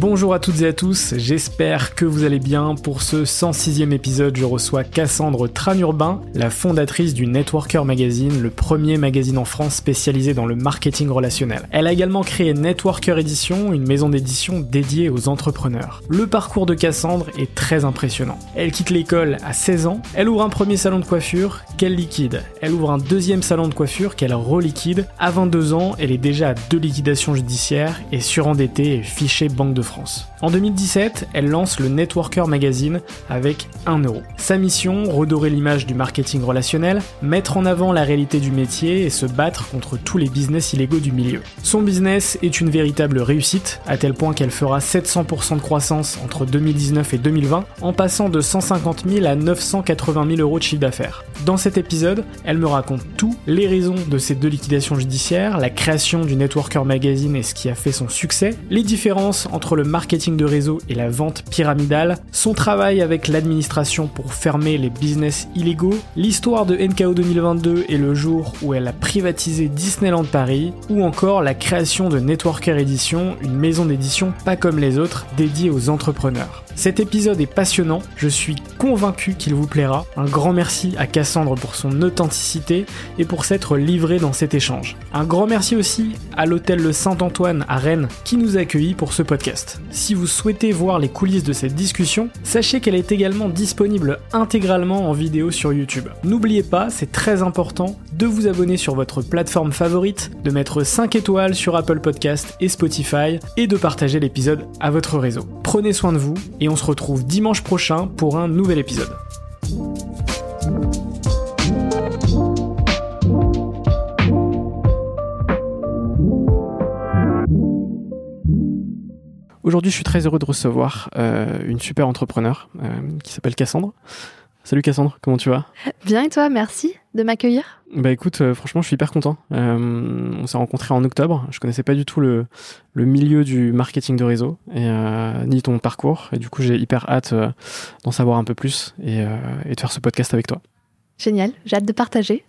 Bonjour à toutes et à tous, j'espère que vous allez bien. Pour ce 106e épisode, je reçois Cassandre Tranurbain, la fondatrice du Networker Magazine, le premier magazine en France spécialisé dans le marketing relationnel. Elle a également créé Networker Edition, une maison d'édition dédiée aux entrepreneurs. Le parcours de Cassandre est très impressionnant. Elle quitte l'école à 16 ans, elle ouvre un premier salon de coiffure qu'elle liquide. Elle ouvre un deuxième salon de coiffure qu'elle reliquide. À 22 ans, elle est déjà à deux liquidations judiciaires et surendettée et fichée Banque de En 2017, elle lance le Networker Magazine avec 1 euro. Sa mission, redorer l'image du marketing relationnel, mettre en avant la réalité du métier et se battre contre tous les business illégaux du milieu. Son business est une véritable réussite, à tel point qu'elle fera 700% de croissance entre 2019 et 2020, en passant de 150 000 à 980 000 euros de chiffre d'affaires. Dans cet épisode, elle me raconte tout, les raisons de ces deux liquidations judiciaires, la création du Networker Magazine et ce qui a fait son succès, les différences entre le marketing de réseau et la vente pyramidale, son travail avec l'administration pour fermer les business illégaux, l'histoire de NKO 2022 et le jour où elle a privatisé Disneyland Paris, ou encore la création de Networker Edition, une maison d'édition pas comme les autres dédiée aux entrepreneurs. Cet épisode est passionnant, je suis convaincu qu'il vous plaira. Un grand merci à Cassandre pour son authenticité et pour s'être livré dans cet échange. Un grand merci aussi à l'hôtel Le Saint-Antoine à Rennes qui nous a pour ce podcast. Si vous souhaitez voir les coulisses de cette discussion, sachez qu'elle est également disponible intégralement en vidéo sur YouTube. N'oubliez pas, c'est très important, de vous abonner sur votre plateforme favorite, de mettre 5 étoiles sur Apple Podcast et Spotify et de partager l'épisode à votre réseau. Prenez soin de vous et on se retrouve dimanche prochain pour un nouvel épisode. Aujourd'hui, je suis très heureux de recevoir euh, une super entrepreneur euh, qui s'appelle Cassandre. Salut Cassandre, comment tu vas? Bien et toi, merci de m'accueillir. Bah écoute, euh, franchement, je suis hyper content. Euh, on s'est rencontrés en octobre. Je connaissais pas du tout le, le milieu du marketing de réseau et euh, ni ton parcours. Et du coup, j'ai hyper hâte d'en savoir un peu plus et, et de faire ce podcast avec toi. Génial, j'ai hâte de partager.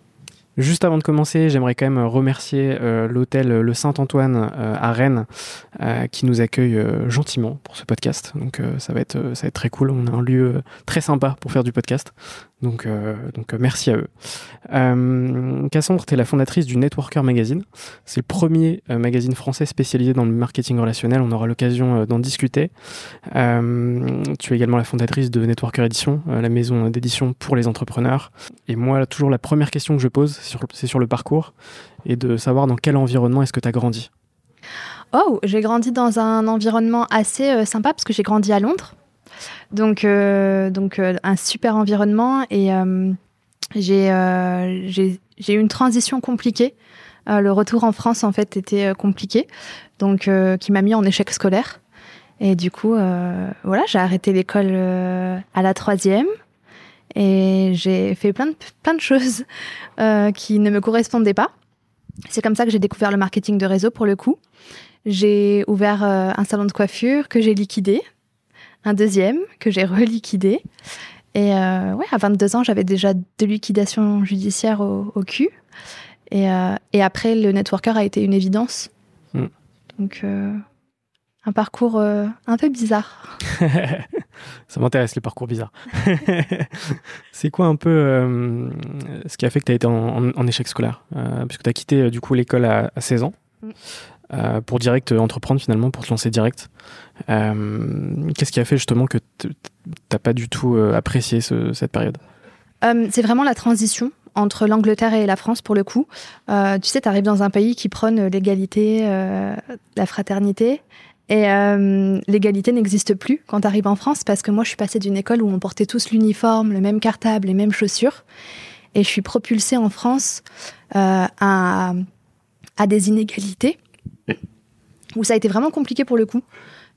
Juste avant de commencer, j'aimerais quand même remercier euh, l'hôtel Le Saint-Antoine euh, à Rennes euh, qui nous accueille gentiment pour ce podcast. Donc ça, va être, ça va être très cool. On a un lieu très sympa pour faire du podcast. Donc, euh, donc euh, merci à eux. Euh, Cassandre, tu es la fondatrice du Networker Magazine. C'est le premier magazine français spécialisé dans le marketing relationnel. On aura l'occasion d'en discuter. tu es également la fondatrice de Networker Edition, la maison d'édition pour les entrepreneurs. Et moi, toujours la première question que je pose, c'est sur, sur, le parcours et de savoir dans quel environnement est-ce que tu as grandi. Oh, j'ai grandi dans un environnement assez sympa parce que j'ai grandi à Londres. Donc, euh, donc euh, un super environnement et euh, j'ai eu une transition compliquée. le retour en France, en fait, était compliqué, donc qui m'a mis en échec scolaire. Et du coup, voilà, j'ai arrêté l'école à la troisième et j'ai fait plein de, plein de choses qui ne me correspondaient pas. C'est comme ça que j'ai découvert le marketing de réseau pour le coup. J'ai ouvert un salon de coiffure que j'ai liquidé un deuxième que j'ai reliquidé. Et euh, ouais, à 22 ans, j'avais déjà deux liquidations judiciaires au, cul. Et, euh, et, après, le networker a été une évidence. Hmm. Donc, euh, un parcours un peu bizarre. Ça m'intéresse, les parcours bizarres. c'est quoi un peu ce qui a fait que tu as été en, échec scolaire Puisque tu as quitté du coup l'école à, 16 ans. Hmm. Euh, pour direct entreprendre finalement, pour te lancer direct. Euh, qu'est-ce qui a fait justement que t'as pas du tout euh, apprécié cette période? C'est vraiment la transition entre l'Angleterre et la France pour le coup. tu sais, tu arrives dans un pays qui prône l'égalité, la fraternité. Et l'égalité n'existe plus quand tu arrives en France parce que moi je suis passée d'une école où on portait tous l'uniforme, le même cartable, les mêmes chaussures. Et je suis propulsée en France à des inégalités, où ça a été vraiment compliqué pour le coup.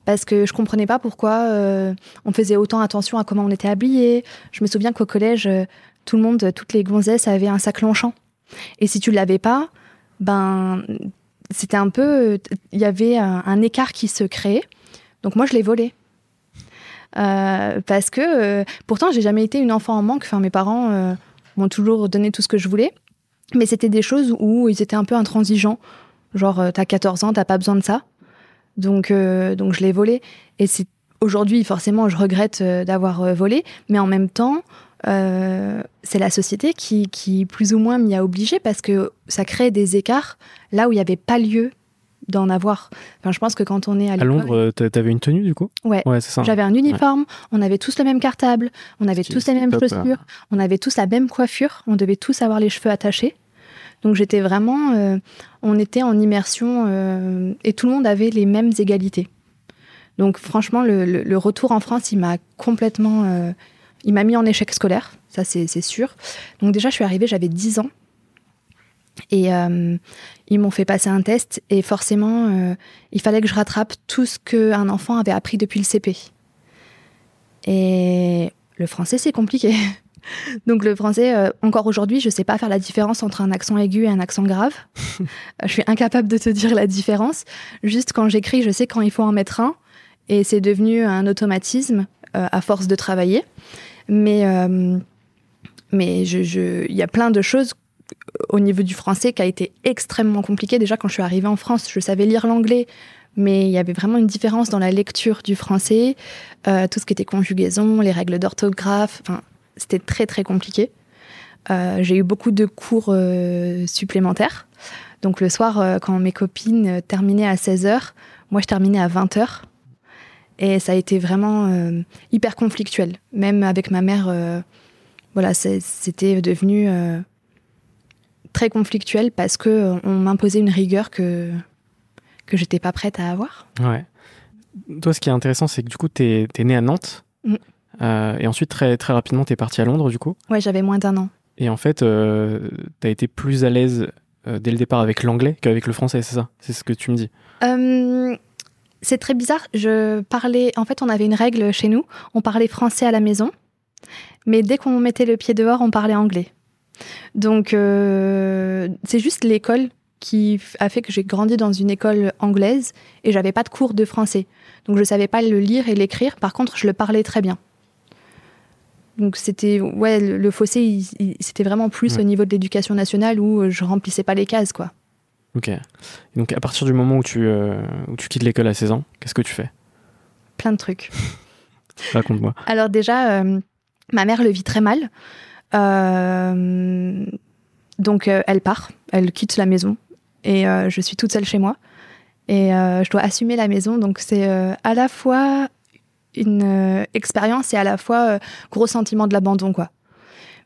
Parce que je comprenais pas pourquoi euh, on faisait autant attention à comment on était habillé. Je me souviens qu'au collège, euh, tout le monde, toutes les gonzesses avaient un sac Longchamp. Et si tu l'avais pas, ben c'était un peu, il y avait un, écart qui se créait. Donc moi, je l'ai volé. Euh, parce que pourtant, j'ai jamais été une enfant en manque. Enfin, mes parents m'ont toujours donné tout ce que je voulais. Mais c'était des choses où ils étaient un peu intransigeants. Genre, t'as 14 ans, t'as pas besoin de ça. Donc, donc je l'ai volé. Et c'est aujourd'hui, forcément, je regrette d'avoir volé. Mais en même temps, euh, c'est la société qui, qui, plus ou moins, m'y a obligé parce que ça crée des écarts là où il n'y avait pas lieu d'en avoir. Enfin, je pense que quand on est à, à Londres, euh, t'avais une tenue du coup? Ouais, ouais c'est ça. J'avais un uniforme, on avait tous le même cartable, on avait tous les mêmes chaussures, on avait tous la même coiffure, on devait tous avoir les cheveux attachés. Donc j'étais vraiment, euh, on était en immersion et tout le monde avait les mêmes égalités. Donc franchement, le, retour en France, il m'a complètement il m'a mis en échec scolaire, ça c'est sûr. Donc déjà, je suis arrivée, j'avais 10 ans. Et euh, ils m'ont fait passer un test et forcément, euh, il fallait que je rattrape tout ce qu'un enfant avait appris depuis le CP. Et le français, c'est compliqué. Donc le français, euh, encore aujourd'hui, je ne sais pas faire la différence entre un accent aigu et un accent grave. je suis incapable de te dire la différence. Juste quand j'écris, je sais quand il faut en mettre un. Et c'est devenu un automatisme à force de travailler. Mais euh, mais il y a plein de choses au niveau du français qui a été extrêmement compliqué. Déjà, quand je suis arrivée en France, je savais lire l'anglais, mais il y avait vraiment une différence dans la lecture du français, euh, tout ce qui était conjugaison, les règles d'orthographe. Enfin, c'était très très compliqué. Euh, j'ai eu beaucoup de cours supplémentaires. Donc le soir, quand mes copines terminaient à 16h, moi je terminais à 20h. Et ça a été vraiment euh, hyper conflictuel. Même avec ma mère, euh, voilà, c'était devenu euh, très conflictuel parce que on m'imposait une rigueur que que j'étais pas prête à avoir. Ouais. Toi, ce qui est intéressant, c'est que du coup, tu es, es né à Nantes. Mm. et ensuite, très, très rapidement, tu es parti à Londres, du coup. Ouais, j'avais moins d'un an. Et en fait, tu as été plus à l'aise dès le départ avec l'anglais qu'avec le français, c'est ça? C'est ce que tu me dis c'est très bizarre. Je parlais. En fait, on avait une règle chez nous. On parlait français à la maison, mais dès qu'on mettait le pied dehors, on parlait anglais. Donc, euh, c'est juste l'école qui a fait que j'ai grandi dans une école anglaise et j'avais pas de cours de français. Donc, je savais pas le lire et l'écrire. Par contre, je le parlais très bien. Donc c'était ouais le, fossé c'était vraiment plus au niveau de l'éducation nationale où je remplissais pas les cases quoi. Ok. donc à partir du moment où tu, euh, où tu quittes l'école à 16 ans, qu'est-ce que tu fais? Plein de trucs. Raconte-moi. Alors déjà, euh, ma mère le vit très mal. Euh, donc elle part, elle quitte la maison et je suis toute seule chez moi. Et je dois assumer la maison. Donc c'est à la fois une expérience et à la fois gros sentiment de l'abandon, quoi.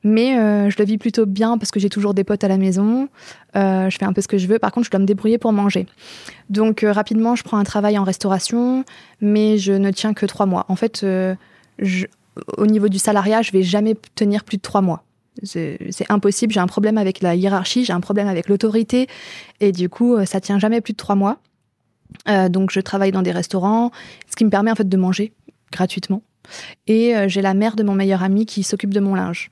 Mais euh, je le vis plutôt bien parce que j'ai toujours des potes à la maison. Euh, je fais un peu ce que je veux. Par contre, je dois me débrouiller pour manger. Donc, euh, rapidement, je prends un travail en restauration, mais je ne tiens que trois mois. En fait, au niveau du salariat, je vais jamais tenir plus de trois mois. C'est impossible. J'ai un problème avec la hiérarchie, j'ai un problème avec l'autorité. Et du coup, ça tient jamais plus de trois mois. donc, je travaille dans des restaurants, ce qui me permet en fait de manger gratuitement. Et j'ai la mère de mon meilleur ami qui s'occupe de mon linge.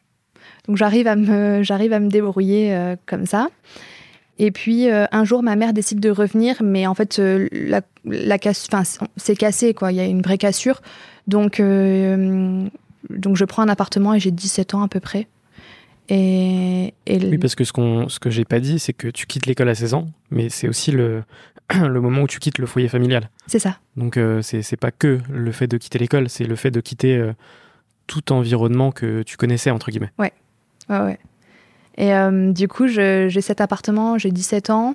Donc j'arrive à me, j'arrive à me débrouiller euh, comme ça. Et puis euh, un jour, ma mère décide de revenir, mais en fait, euh, la, la casse, c'est cassé quoi. Il y a une vraie cassure. Donc, donc je prends un appartement et j'ai 17 ans à peu près. Et, Oui, parce que ce, qu'on, ce que j'ai pas dit, c'est que tu quittes l'école à 16 ans, mais c'est aussi le, le moment où tu quittes le foyer familial. C'est ça. Donc c'est, c'est pas que le fait de quitter l'école, c'est le fait de quitter tout environnement que tu connaissais, entre guillemets. Ouais. Ouais, ouais. Et euh, du coup, j'ai cet appartement, j'ai 17 ans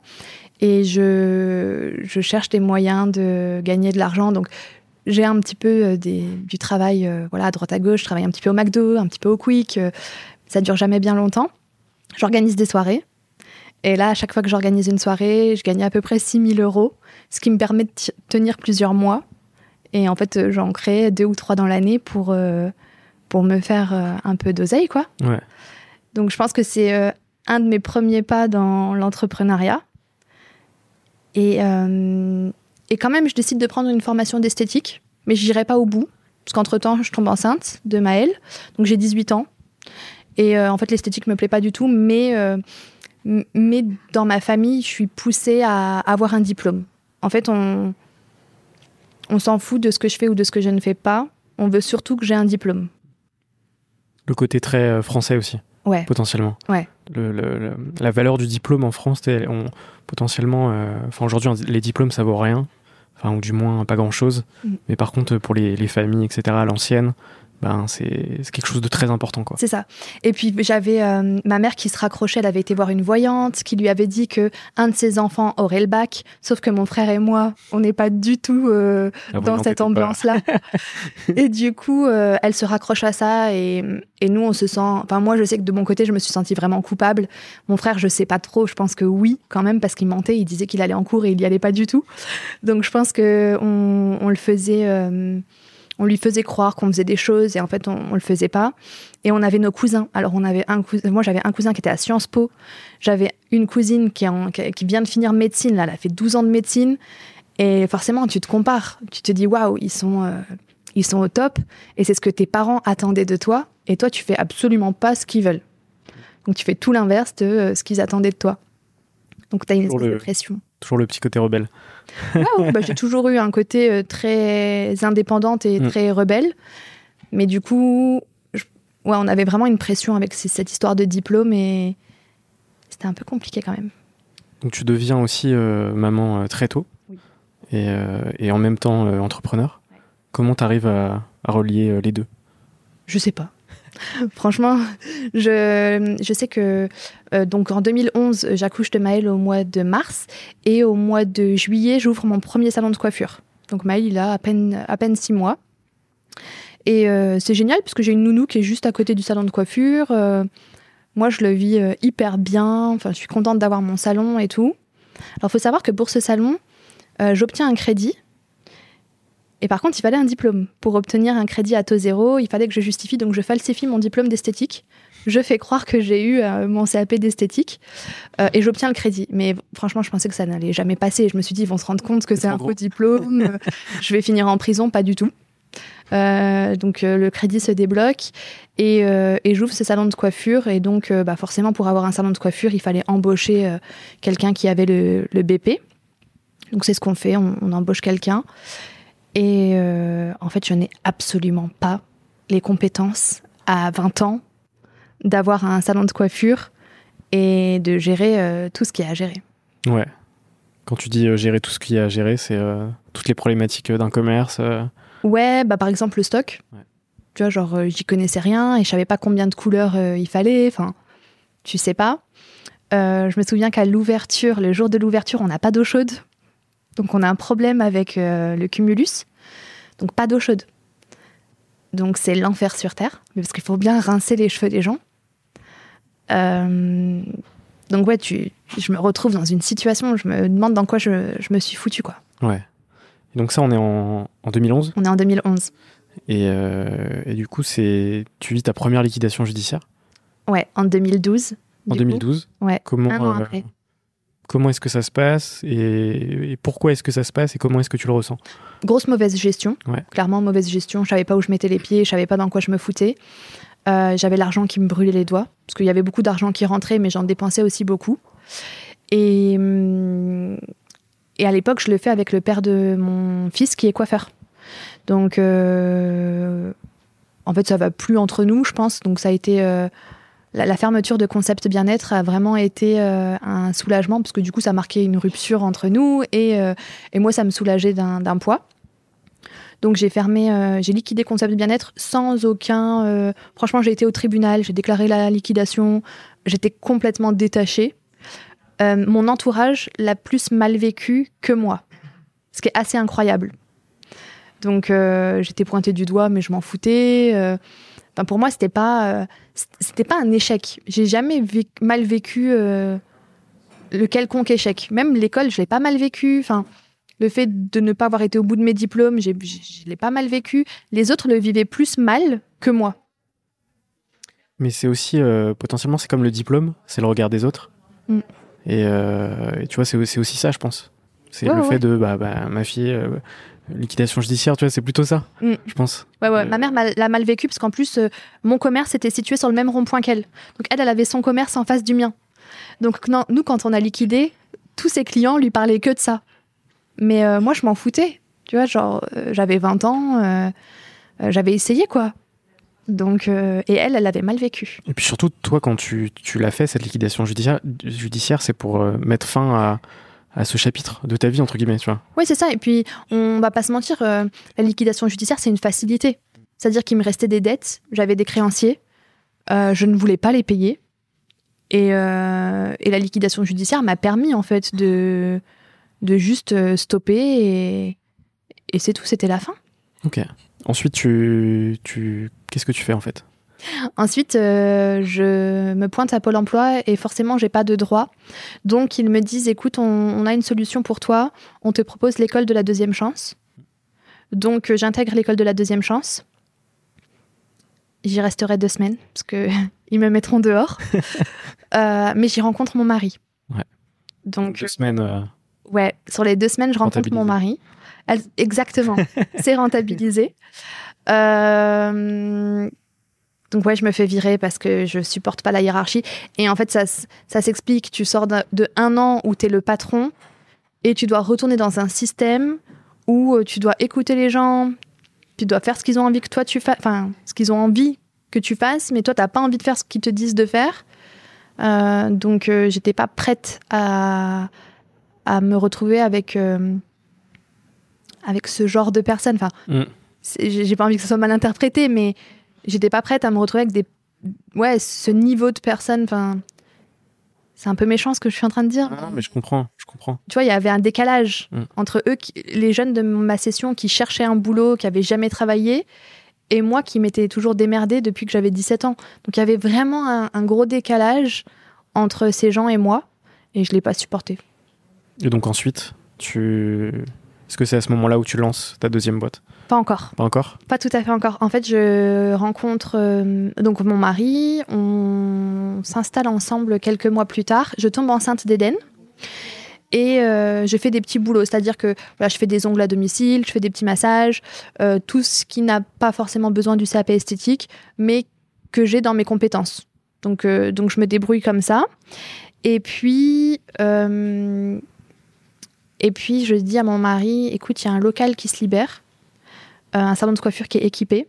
et je, je, cherche des moyens de gagner de l'argent. Donc, j'ai un petit peu euh, des, du travail euh, voilà, à droite à gauche. Je travaille un petit peu au McDo, un petit peu au Quick. ça dure jamais bien longtemps. J'organise des soirées. Et là, à chaque fois que j'organise une soirée, je gagne à peu près 6 000 euros, ce qui me permet de tenir plusieurs mois. Et en fait, j'en crée deux ou trois dans l'année pour, pour me faire un peu d'oseille, quoi. Ouais. Donc je pense que c'est euh, un de mes premiers pas dans l'entrepreneuriat. Et, et quand même, je décide de prendre une formation d'esthétique, mais je n'irai pas au bout. Parce qu'entre-temps, je tombe enceinte de Maëlle, donc j'ai 18 ans. Et en fait, l'esthétique me plaît pas du tout, mais, mais dans ma famille, je suis poussée à avoir un diplôme. En fait, on, on s'en fout de ce que je fais ou de ce que je ne fais pas. On veut surtout que j'ai un diplôme. Le côté très euh, français aussi. Ouais. Potentiellement. Ouais. la valeur du diplôme en France, on, potentiellement, euh, aujourd'hui, les diplômes ça vaut rien, enfin ou du moins pas grand chose. Mm. Mais par contre, pour les, les familles, etc., à l'ancienne, ben c'est quelque chose de très important quoi. C'est ça. Et puis j'avais euh, ma mère qui se raccrochait, elle avait été voir une voyante qui lui avait dit que un de ses enfants aurait le bac, sauf que mon frère et moi, on n'est pas du tout euh, dans cette ambiance là. et du coup, euh, elle se raccroche à ça et, et nous on se sent enfin moi je sais que de mon côté, je me suis sentie vraiment coupable. Mon frère, je sais pas trop, je pense que oui quand même parce qu'il mentait, il disait qu'il allait en cours et il y allait pas du tout. Donc je pense que on, on le faisait on lui faisait croire qu'on faisait des choses et en fait on, ne le faisait pas. Et on avait nos cousins. Alors on avait un cousin, moi j'avais un cousin qui était à Sciences Po, j'avais une cousine qui, qui vient de finir médecine, là, elle a fait 12 ans de médecine. Et forcément, tu te compares, tu te dis waouh, ils sont, euh, ils sont au top. Et c'est ce que tes parents attendaient de toi. Et toi, tu fais absolument pas ce qu'ils veulent. Donc tu fais tout l'inverse de euh, ce qu'ils attendaient de toi. Donc tu as une pression. Toujours le petit côté rebelle. Bah, j'ai toujours eu un côté euh, très indépendante et mm. très rebelle. Mais du coup, ouais, on avait vraiment une pression avec cette histoire de diplôme et c'était un peu compliqué quand même. Donc tu deviens aussi euh, maman euh, très tôt et, et, en même temps entrepreneur. Comment tu arrives à, à, relier les deux? Je sais pas. Franchement, je, je, sais que euh, donc en 2011, j'accouche de Maël au mois de mars et au mois de juillet, j'ouvre mon premier salon de coiffure. Donc Maël, il a à peine, à peine six mois. Et euh, c'est génial parce que j'ai une nounou qui est juste à côté du salon de coiffure. Euh, moi, je le vis hyper bien. Enfin, je suis contente d'avoir mon salon et tout. Alors, il faut savoir que pour ce salon, j'obtiens un crédit et par contre, il fallait un diplôme. Pour obtenir un crédit à taux zéro, il fallait que je justifie, donc je falsifie mon diplôme d'esthétique. Je fais croire que j'ai eu euh, mon CAP d'esthétique euh, et j'obtiens le crédit. Mais franchement, je pensais que ça n'allait jamais passer. Je me suis dit, ils vont se rendre compte que c'est un faux diplôme. je vais finir en prison, pas du tout. Euh, donc le crédit se débloque et, j'ouvre ce salon de coiffure. Et donc, bah, forcément, pour avoir un salon de coiffure, il fallait embaucher quelqu'un qui avait le, BP. Donc c'est ce qu'on fait, on embauche quelqu'un. Et euh, en fait, je n'ai absolument pas les compétences à 20 ans d'avoir un salon de coiffure et de gérer euh, tout ce qu'il y a à gérer. Ouais. Quand tu dis euh, gérer tout ce qu'il y a à gérer, c'est toutes les problématiques d'un commerce. Ouais, bah par exemple le stock. Tu vois, genre j'y connaissais rien et je savais pas combien de couleurs il fallait. Enfin, tu sais pas. je me souviens qu'à l'ouverture, le jour de l'ouverture, on n'a pas d'eau chaude donc on a un problème avec euh, le cumulus. Donc pas d'eau chaude. Donc c'est l'enfer sur Terre, mais parce qu'il faut bien rincer les cheveux des gens. Euh, donc ouais, tu, je me retrouve dans une situation où je me demande dans quoi je, me suis foutu. Quoi. Ouais. Et donc ça, on est en, 2011 On est en 2011. Euh, et, du coup, c'est tu vis ta première liquidation judiciaire? Ouais, en 2012. En 2012 Ouais, Comment, un an après comment est-ce que ça se passe et, pourquoi est-ce que ça se passe et comment est-ce que tu le ressens Grosse mauvaise gestion, clairement mauvaise gestion. Je savais pas où je mettais les pieds, je savais pas dans quoi je me foutais. Euh, j'avais l'argent qui me brûlait les doigts parce qu'il y avait beaucoup d'argent qui rentrait, mais j'en dépensais aussi beaucoup. Et, et à l'époque, je le fais avec le père de mon fils qui est coiffeur. Donc, euh, en fait, ça va plus entre nous, je pense. Donc, ça a été euh, la, fermeture de Concept Bien-être a vraiment été euh, un soulagement parce que du coup, ça marquait une rupture entre nous et, euh, moi, ça me soulageait d'un poids. Donc j'ai fermé, euh, j'ai liquidé Concept Bien-être sans aucun. franchement, j'ai été au tribunal, j'ai déclaré la liquidation, j'étais complètement détachée. mon entourage l'a plus mal vécu que moi, ce qui est assez incroyable. Donc j'étais pointée du doigt, mais je m'en foutais pour moi, c'était pas, euh, c'était pas un échec. J'ai jamais mal vécu euh, le quelconque échec. Même l'école, je l'ai pas mal vécu. Enfin, le fait de ne pas avoir été au bout de mes diplômes, je l'ai pas mal vécu. Les autres le vivaient plus mal que moi. Mais c'est aussi euh, potentiellement, c'est comme le diplôme, c'est le regard des autres. Mm. Et, tu vois, c'est aussi ça, je pense. C'est le fait de bah, bah, ma fille, liquidation judiciaire, tu vois, c'est plutôt ça, mm. je pense. Ouais, ouais. Ma mère l'a mal vécu parce qu'en plus, mon commerce était situé sur le même rond-point qu'elle. Donc elle, elle avait son commerce en face du mien. Donc non, nous, quand on a liquidé, tous ses clients lui parlaient que de ça. Mais moi, je m'en foutais. Tu vois, genre, j'avais 20 ans, j'avais essayé, quoi. Donc, euh, et elle, elle avait mal vécu. Et puis surtout, toi, quand tu, tu l'as fait, cette liquidation judiciaire, judiciaire c'est pour euh, mettre fin à, à, ce chapitre de ta vie, entre guillemets, tu vois. Oui, c'est ça. Et puis, on va pas se mentir, euh, la liquidation judiciaire, c'est une facilité. C'est-à-dire qu'il me restait des dettes, j'avais des créanciers, je ne voulais pas les payer. Et, et la liquidation judiciaire m'a permis, en fait, de, de juste stopper et, et c'est tout, c'était la fin. Ok. Ensuite, tu, tu... qu'est-ce que tu fais en fait? Ensuite, euh, je me pointe à Pôle emploi et forcément, j'ai pas de droit. Donc, ils me disent écoute, on, a une solution pour toi. On te propose l'école de la deuxième chance. Donc, euh, j'intègre l'école de la deuxième chance. J'y resterai deux semaines parce que ils me mettront dehors. Euh, mais j'y rencontre mon mari. Ouais. Donc deux semaines. Ouais, sur les deux semaines, je rencontre mon mari exactement, c'est rentabilisé. Euh, donc ouais, je me fais virer parce que je supporte pas la hiérarchie. Et en fait, ça, ça s'explique. Tu sors de, un an où tu es le patron et tu dois retourner dans un système où euh, tu dois écouter les gens, tu dois faire ce qu'ils ont envie que toi tu fasses, enfin, ce qu'ils ont envie que tu fasses, mais toi, tu n'as pas envie de faire ce qu'ils te disent de faire. Euh, donc, j'étais pas prête à, à me retrouver avec avec ce genre de personnes. Enfin, mm. j'ai pas envie que ce soit mal interprété, mais j'étais pas prête à me retrouver avec des, ouais, ce niveau de personnes. Enfin, c'est un peu méchant ce que je suis en train de dire. Non, mais je comprends, je comprends. Tu vois, il y avait un décalage mm. entre eux, les jeunes de ma session qui cherchaient un boulot, qui avaient jamais travaillé, et moi qui m'étais toujours démerdée depuis que j'avais 17 ans. Donc il y avait vraiment un, un, gros décalage entre ces gens et moi, et je l'ai pas supporté. Et donc ensuite, tu est-ce que c'est à ce moment-là où tu lances ta deuxième boîte? Pas encore. Pas encore? Pas tout à fait encore. En fait, je rencontre euh, donc mon mari, on s'installe ensemble quelques mois plus tard. Je tombe enceinte d'Eden. Et euh, je fais des petits boulots, c'est-à-dire que voilà, je fais des ongles à domicile, je fais des petits massages, euh, tout ce qui n'a pas forcément besoin du CAP esthétique, mais que j'ai dans mes compétences. Donc, donc je me débrouille comme ça. Et puis, et puis, je dis à mon mari, écoute, il y a un local qui se libère, euh, un salon de coiffure qui est équipé.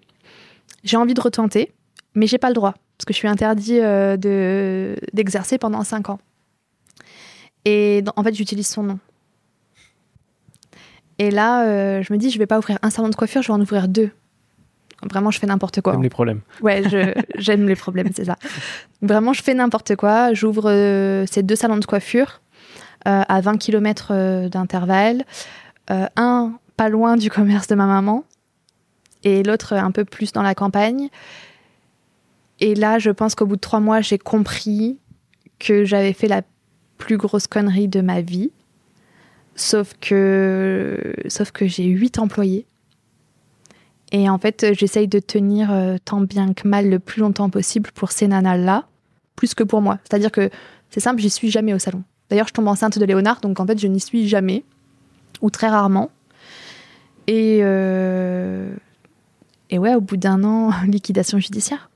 J'ai envie de retenter, mais j'ai pas le droit, parce que je suis interdit euh, de, d'exercer pendant 5 ans. Et en fait, j'utilise son nom. Et là, euh, je me dis, je vais pas ouvrir un salon de coiffure, je vais en ouvrir deux. Vraiment, je fais n'importe quoi. J'aime les problèmes. Ouais, j'aime les problèmes, c'est ça. Vraiment, je fais n'importe quoi. J'ouvre ces deux salons de coiffure. Euh, à 20 km euh, d'intervalle. Euh, un pas loin du commerce de ma maman et l'autre un peu plus dans la campagne. Et là, je pense qu'au bout de trois mois, j'ai compris que j'avais fait la plus grosse connerie de ma vie. Sauf que, sauf que j'ai huit employés. Et en fait, j'essaye de tenir tant bien que mal le plus longtemps possible pour ces nanas-là, plus que pour moi. C'est-à-dire que c'est simple, j'y suis jamais au salon. D'ailleurs, je tombe enceinte de Léonard, donc en fait, je n'y suis jamais, ou très rarement. Et, euh, et ouais, au bout d'un an, liquidation judiciaire.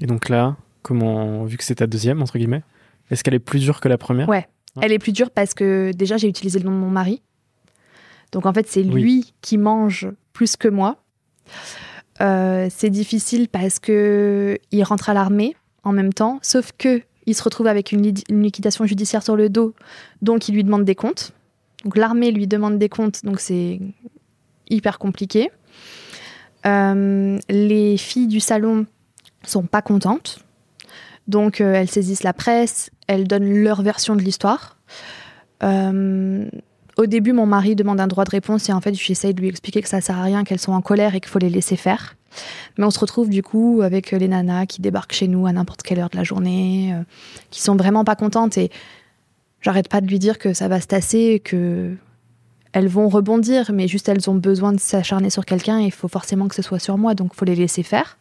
Et donc là, comment, vu que c'est ta deuxième, entre guillemets, est-ce qu'elle est plus dure que la première? Ouais, elle est plus dure parce que déjà, j'ai utilisé le nom de mon mari. Donc en fait, c'est lui qui mange plus que moi. Euh, c'est difficile parce que il rentre à l'armée en même temps, sauf que il se retrouve avec une, liquidation judiciaire sur le dos, donc il lui demande des comptes. Donc l'armée lui demande des comptes, donc c'est hyper compliqué. Euh, les filles du salon sont pas contentes, donc euh, elles saisissent la presse, elles donnent leur version de l'histoire. Euh, au début, mon mari demande un droit de réponse et en fait, j'essaye de lui expliquer que ça sert à rien, qu'elles sont en colère et qu'il faut les laisser faire. Mais on se retrouve du coup avec les nanas qui débarquent chez nous à n'importe quelle heure de la journée, euh, qui sont vraiment pas contentes et j'arrête pas de lui dire que ça va se tasser, que elles vont rebondir, mais juste elles ont besoin de s'acharner sur quelqu'un et il faut forcément que ce soit sur moi, donc il faut les laisser faire.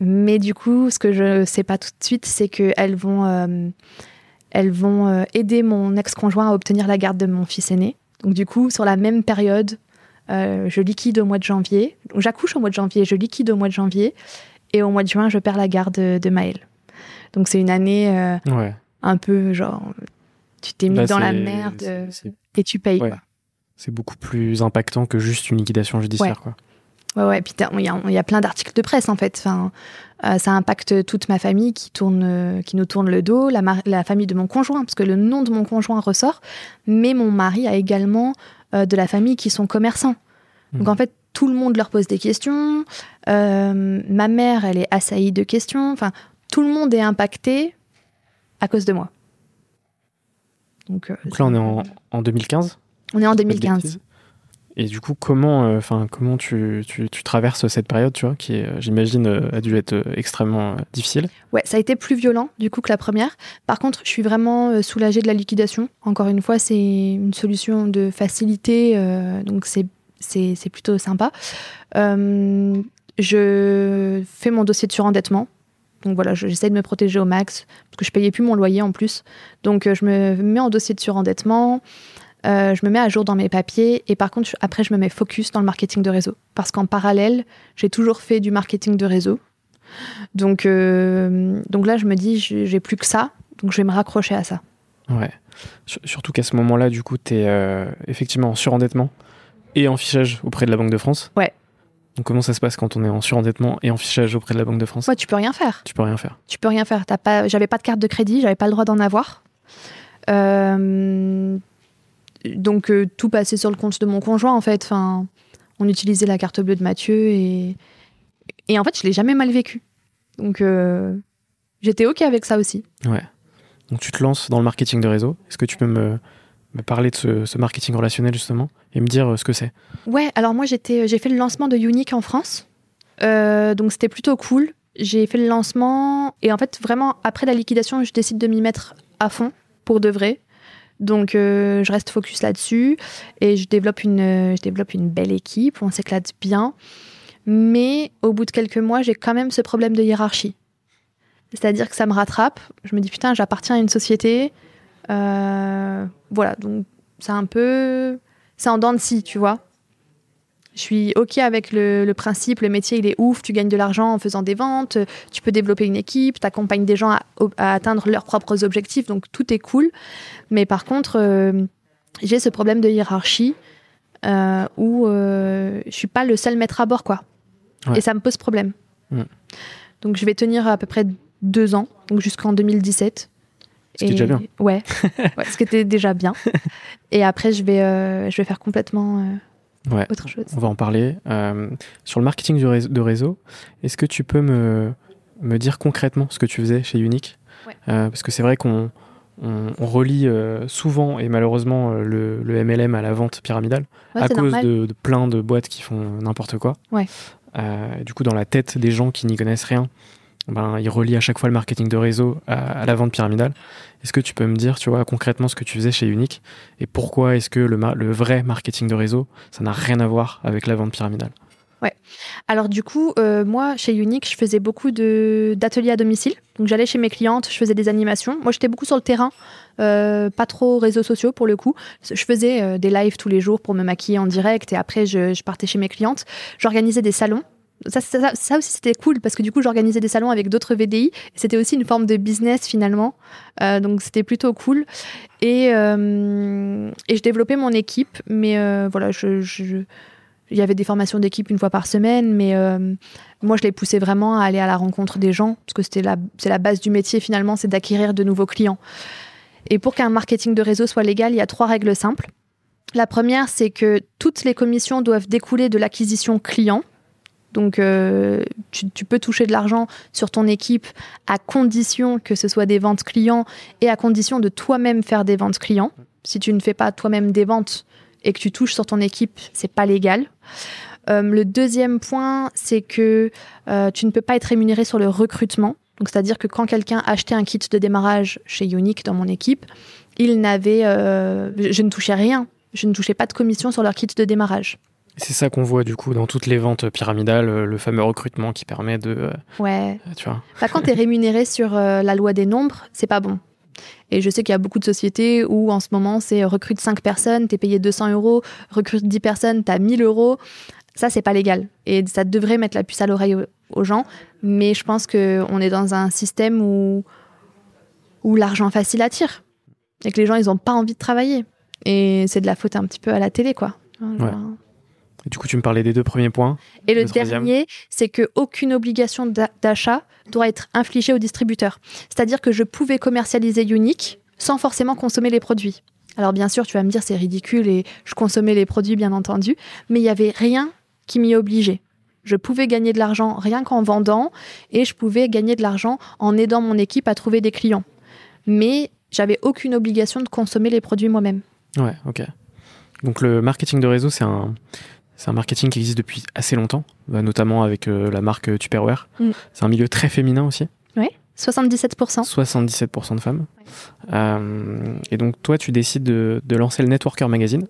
Mais du coup, ce que je sais pas tout de suite, c'est qu'elles vont, euh, elles vont aider mon ex-conjoint à obtenir la garde de mon fils aîné. Donc du coup, sur la même période, je liquide au mois de janvier. J'accouche au mois de janvier, je liquide au mois de janvier. Et au mois de juin, je perds la garde de, Maël. Donc c'est une année un peu genre, tu t'es mis dans la merde et tu payes. C'est beaucoup plus impactant que juste une liquidation judiciaire. Quoi. Ouais, ouais. Puis il y, a plein d'articles de presse en fait. Enfin, euh, ça impacte toute ma famille qui tourne, euh, qui nous tourne le dos, la, la, famille de mon conjoint, parce que le nom de mon conjoint ressort. Mais mon mari a également euh, de la famille qui sont commerçants. Donc en mmh. fait, tout le monde leur pose des questions. ma mère, elle est assaillie de questions. Enfin, tout le monde est impacté à cause de moi. Donc, là, on est en, en 2015 On est en 2015. Et du coup, comment, euh, comment tu, tu, traverses cette période, tu vois, qui, euh, j'imagine, euh, a dû être extrêmement difficile? Ouais, ça a été plus violent, du coup, que la première. Par contre, je suis vraiment soulagée de la liquidation. Encore une fois, c'est une solution de facilité, donc c'est, c'est, c'est plutôt sympa. je fais mon dossier de surendettement. Donc voilà, j'essaie de me protéger au max, parce que je payais plus mon loyer en plus. Donc je me mets en dossier de surendettement. Euh, je me mets à jour dans mes papiers et par contre, après, je me mets focus dans le marketing de réseau. Parce qu'en parallèle, j'ai toujours fait du marketing de réseau. Donc, euh, donc là, je me dis, j'ai plus que ça, donc je vais me raccrocher à ça. Ouais. Surtout qu'à ce moment-là, du coup, tu es euh, effectivement en surendettement et en fichage auprès de la Banque de France. Ouais. Donc comment ça se passe quand on est en surendettement et en fichage auprès de la Banque de France? Ouais, tu peux rien faire. Tu peux rien faire. Tu peux rien faire. pas, j'avais pas de carte de crédit, j'avais pas le droit d'en avoir. Euh, donc euh, tout passait sur le compte de mon conjoint en fait. Enfin, on utilisait la carte bleue de Mathieu et et en fait je l'ai jamais mal vécu. Donc euh, j'étais ok avec ça aussi. Ouais. Donc tu te lances dans le marketing de réseau. Est-ce que tu peux me, me parler de ce, marketing relationnel justement et me dire euh, ce que c'est? Ouais. Alors moi j'étais j'ai fait le lancement de Unique en France. donc c'était plutôt cool. J'ai fait le lancement et en fait vraiment après la liquidation je décide de m'y mettre à fond pour de vrai. Donc, euh, je reste focus là-dessus et je développe, une, je développe une belle équipe, on s'éclate bien. Mais au bout de quelques mois, j'ai quand même ce problème de hiérarchie. C'est-à-dire que ça me rattrape. Je me dis, putain, j'appartiens à une société. Euh, voilà, donc c'est un peu. C'est en dents de scie, tu vois. Je suis OK avec le, principe, le métier, il est ouf, tu gagnes de l'argent en faisant des ventes, tu peux développer une équipe, tu accompagnes des gens à, atteindre leurs propres objectifs, donc tout est cool. Mais par contre, euh, j'ai ce problème de hiérarchie euh, où euh, je suis pas le seul maître à bord, quoi. Et ça me pose problème. Donc je vais tenir à peu près deux ans, donc jusqu'en 2017. Ce qui déjà bien. Ouais, ce qui était déjà bien. Et après, je vais, je vais faire complètement Ouais, On va en parler. Euh, sur le marketing de réseau, est-ce que tu peux me, me, dire concrètement ce que tu faisais chez Unique? Euh, Parce que c'est vrai qu'on on, relie euh, souvent et malheureusement le, le, MLM à la vente pyramidale à cause de, plein de boîtes qui font n'importe quoi. Ouais. du coup, dans la tête des gens qui n'y connaissent rien, ben, il relie à chaque fois le marketing de réseau à, la vente pyramidale. Est-ce que tu peux me dire, tu vois, concrètement ce que tu faisais chez Unique et pourquoi est-ce que le, vrai marketing de réseau, ça n'a rien à voir avec la vente pyramidale? Ouais. Alors du coup, euh, moi, chez Unique, je faisais beaucoup d'ateliers à domicile. Donc j'allais chez mes clientes, je faisais des animations. Moi, j'étais beaucoup sur le terrain, euh, pas trop réseaux sociaux pour le coup. Je faisais euh, des lives tous les jours pour me maquiller en direct et après, je, je partais chez mes clientes. J'organisais des salons ça, aussi c'était cool parce que du coup j'organisais des salons avec d'autres VDI. C'était aussi une forme de business finalement, euh, donc c'était plutôt cool. Et, euh, et je développais mon équipe, mais euh, voilà, il y avait des formations d'équipe une fois par semaine, mais moi je les poussais vraiment à aller à la rencontre des gens parce que c'est la base du métier finalement, c'est d'acquérir de nouveaux clients. Et pour qu'un marketing de réseau soit légal, il y a trois règles simples. La première, c'est que toutes les commissions doivent découler de l'acquisition client. Donc, euh, tu, peux toucher de l'argent sur ton équipe à condition que ce soit des ventes clients et à condition de toi-même faire des ventes clients. Si tu ne fais pas toi-même des ventes et que tu touches sur ton équipe, c'est pas légal. Euh, le deuxième point, c'est que euh, tu ne peux pas être rémunéré sur le recrutement. Donc, c'est-à-dire que quand quelqu'un achetait un kit de démarrage chez Unique dans mon équipe, il n'avait, je ne touchais rien. Je ne touchais pas de commission sur leur kit de démarrage. C'est ça qu'on voit du coup dans toutes les ventes pyramidales, euh, le fameux recrutement qui permet de. Euh, ouais. Euh, tu vois. Bah, quand tu es rémunéré sur la loi des nombres, c'est pas bon. Et je sais qu'il y a beaucoup de sociétés où en ce moment, c'est recrute 5 personnes, tu es payé 200 euros, recrute 10 personnes, tu as 1000 euros. Ça, c'est pas légal. Et ça devrait mettre la puce à l'oreille aux gens. Mais je pense qu'on est dans un système où, où l'argent facile attire. Et que les gens, ils n'ont pas envie de travailler. Et c'est de la faute un petit peu à la télé, quoi. Du coup, tu me parlais des deux premiers points. Et le, dernier, c'est qu'aucune obligation d'achat doit être infligée au distributeur. C'est-à-dire que je pouvais commercialiser Unique sans forcément consommer les produits. Alors bien sûr, tu vas me dire c'est ridicule et je consommais les produits bien entendu, mais il n'y avait rien qui m'y obligeait. Je pouvais gagner de l'argent rien qu'en vendant et je pouvais gagner de l'argent en aidant mon équipe à trouver des clients. Mais j'avais aucune obligation de consommer les produits moi-même. Ouais, ok. Donc le marketing de réseau, c'est un, c'est un marketing qui existe depuis assez longtemps, bah, notamment avec euh, la marque Tupperware. Mm. C'est un milieu très féminin aussi. Oui, 77%. 77% de femmes. Euh, et donc toi, tu décides de, de lancer le Networker Magazine,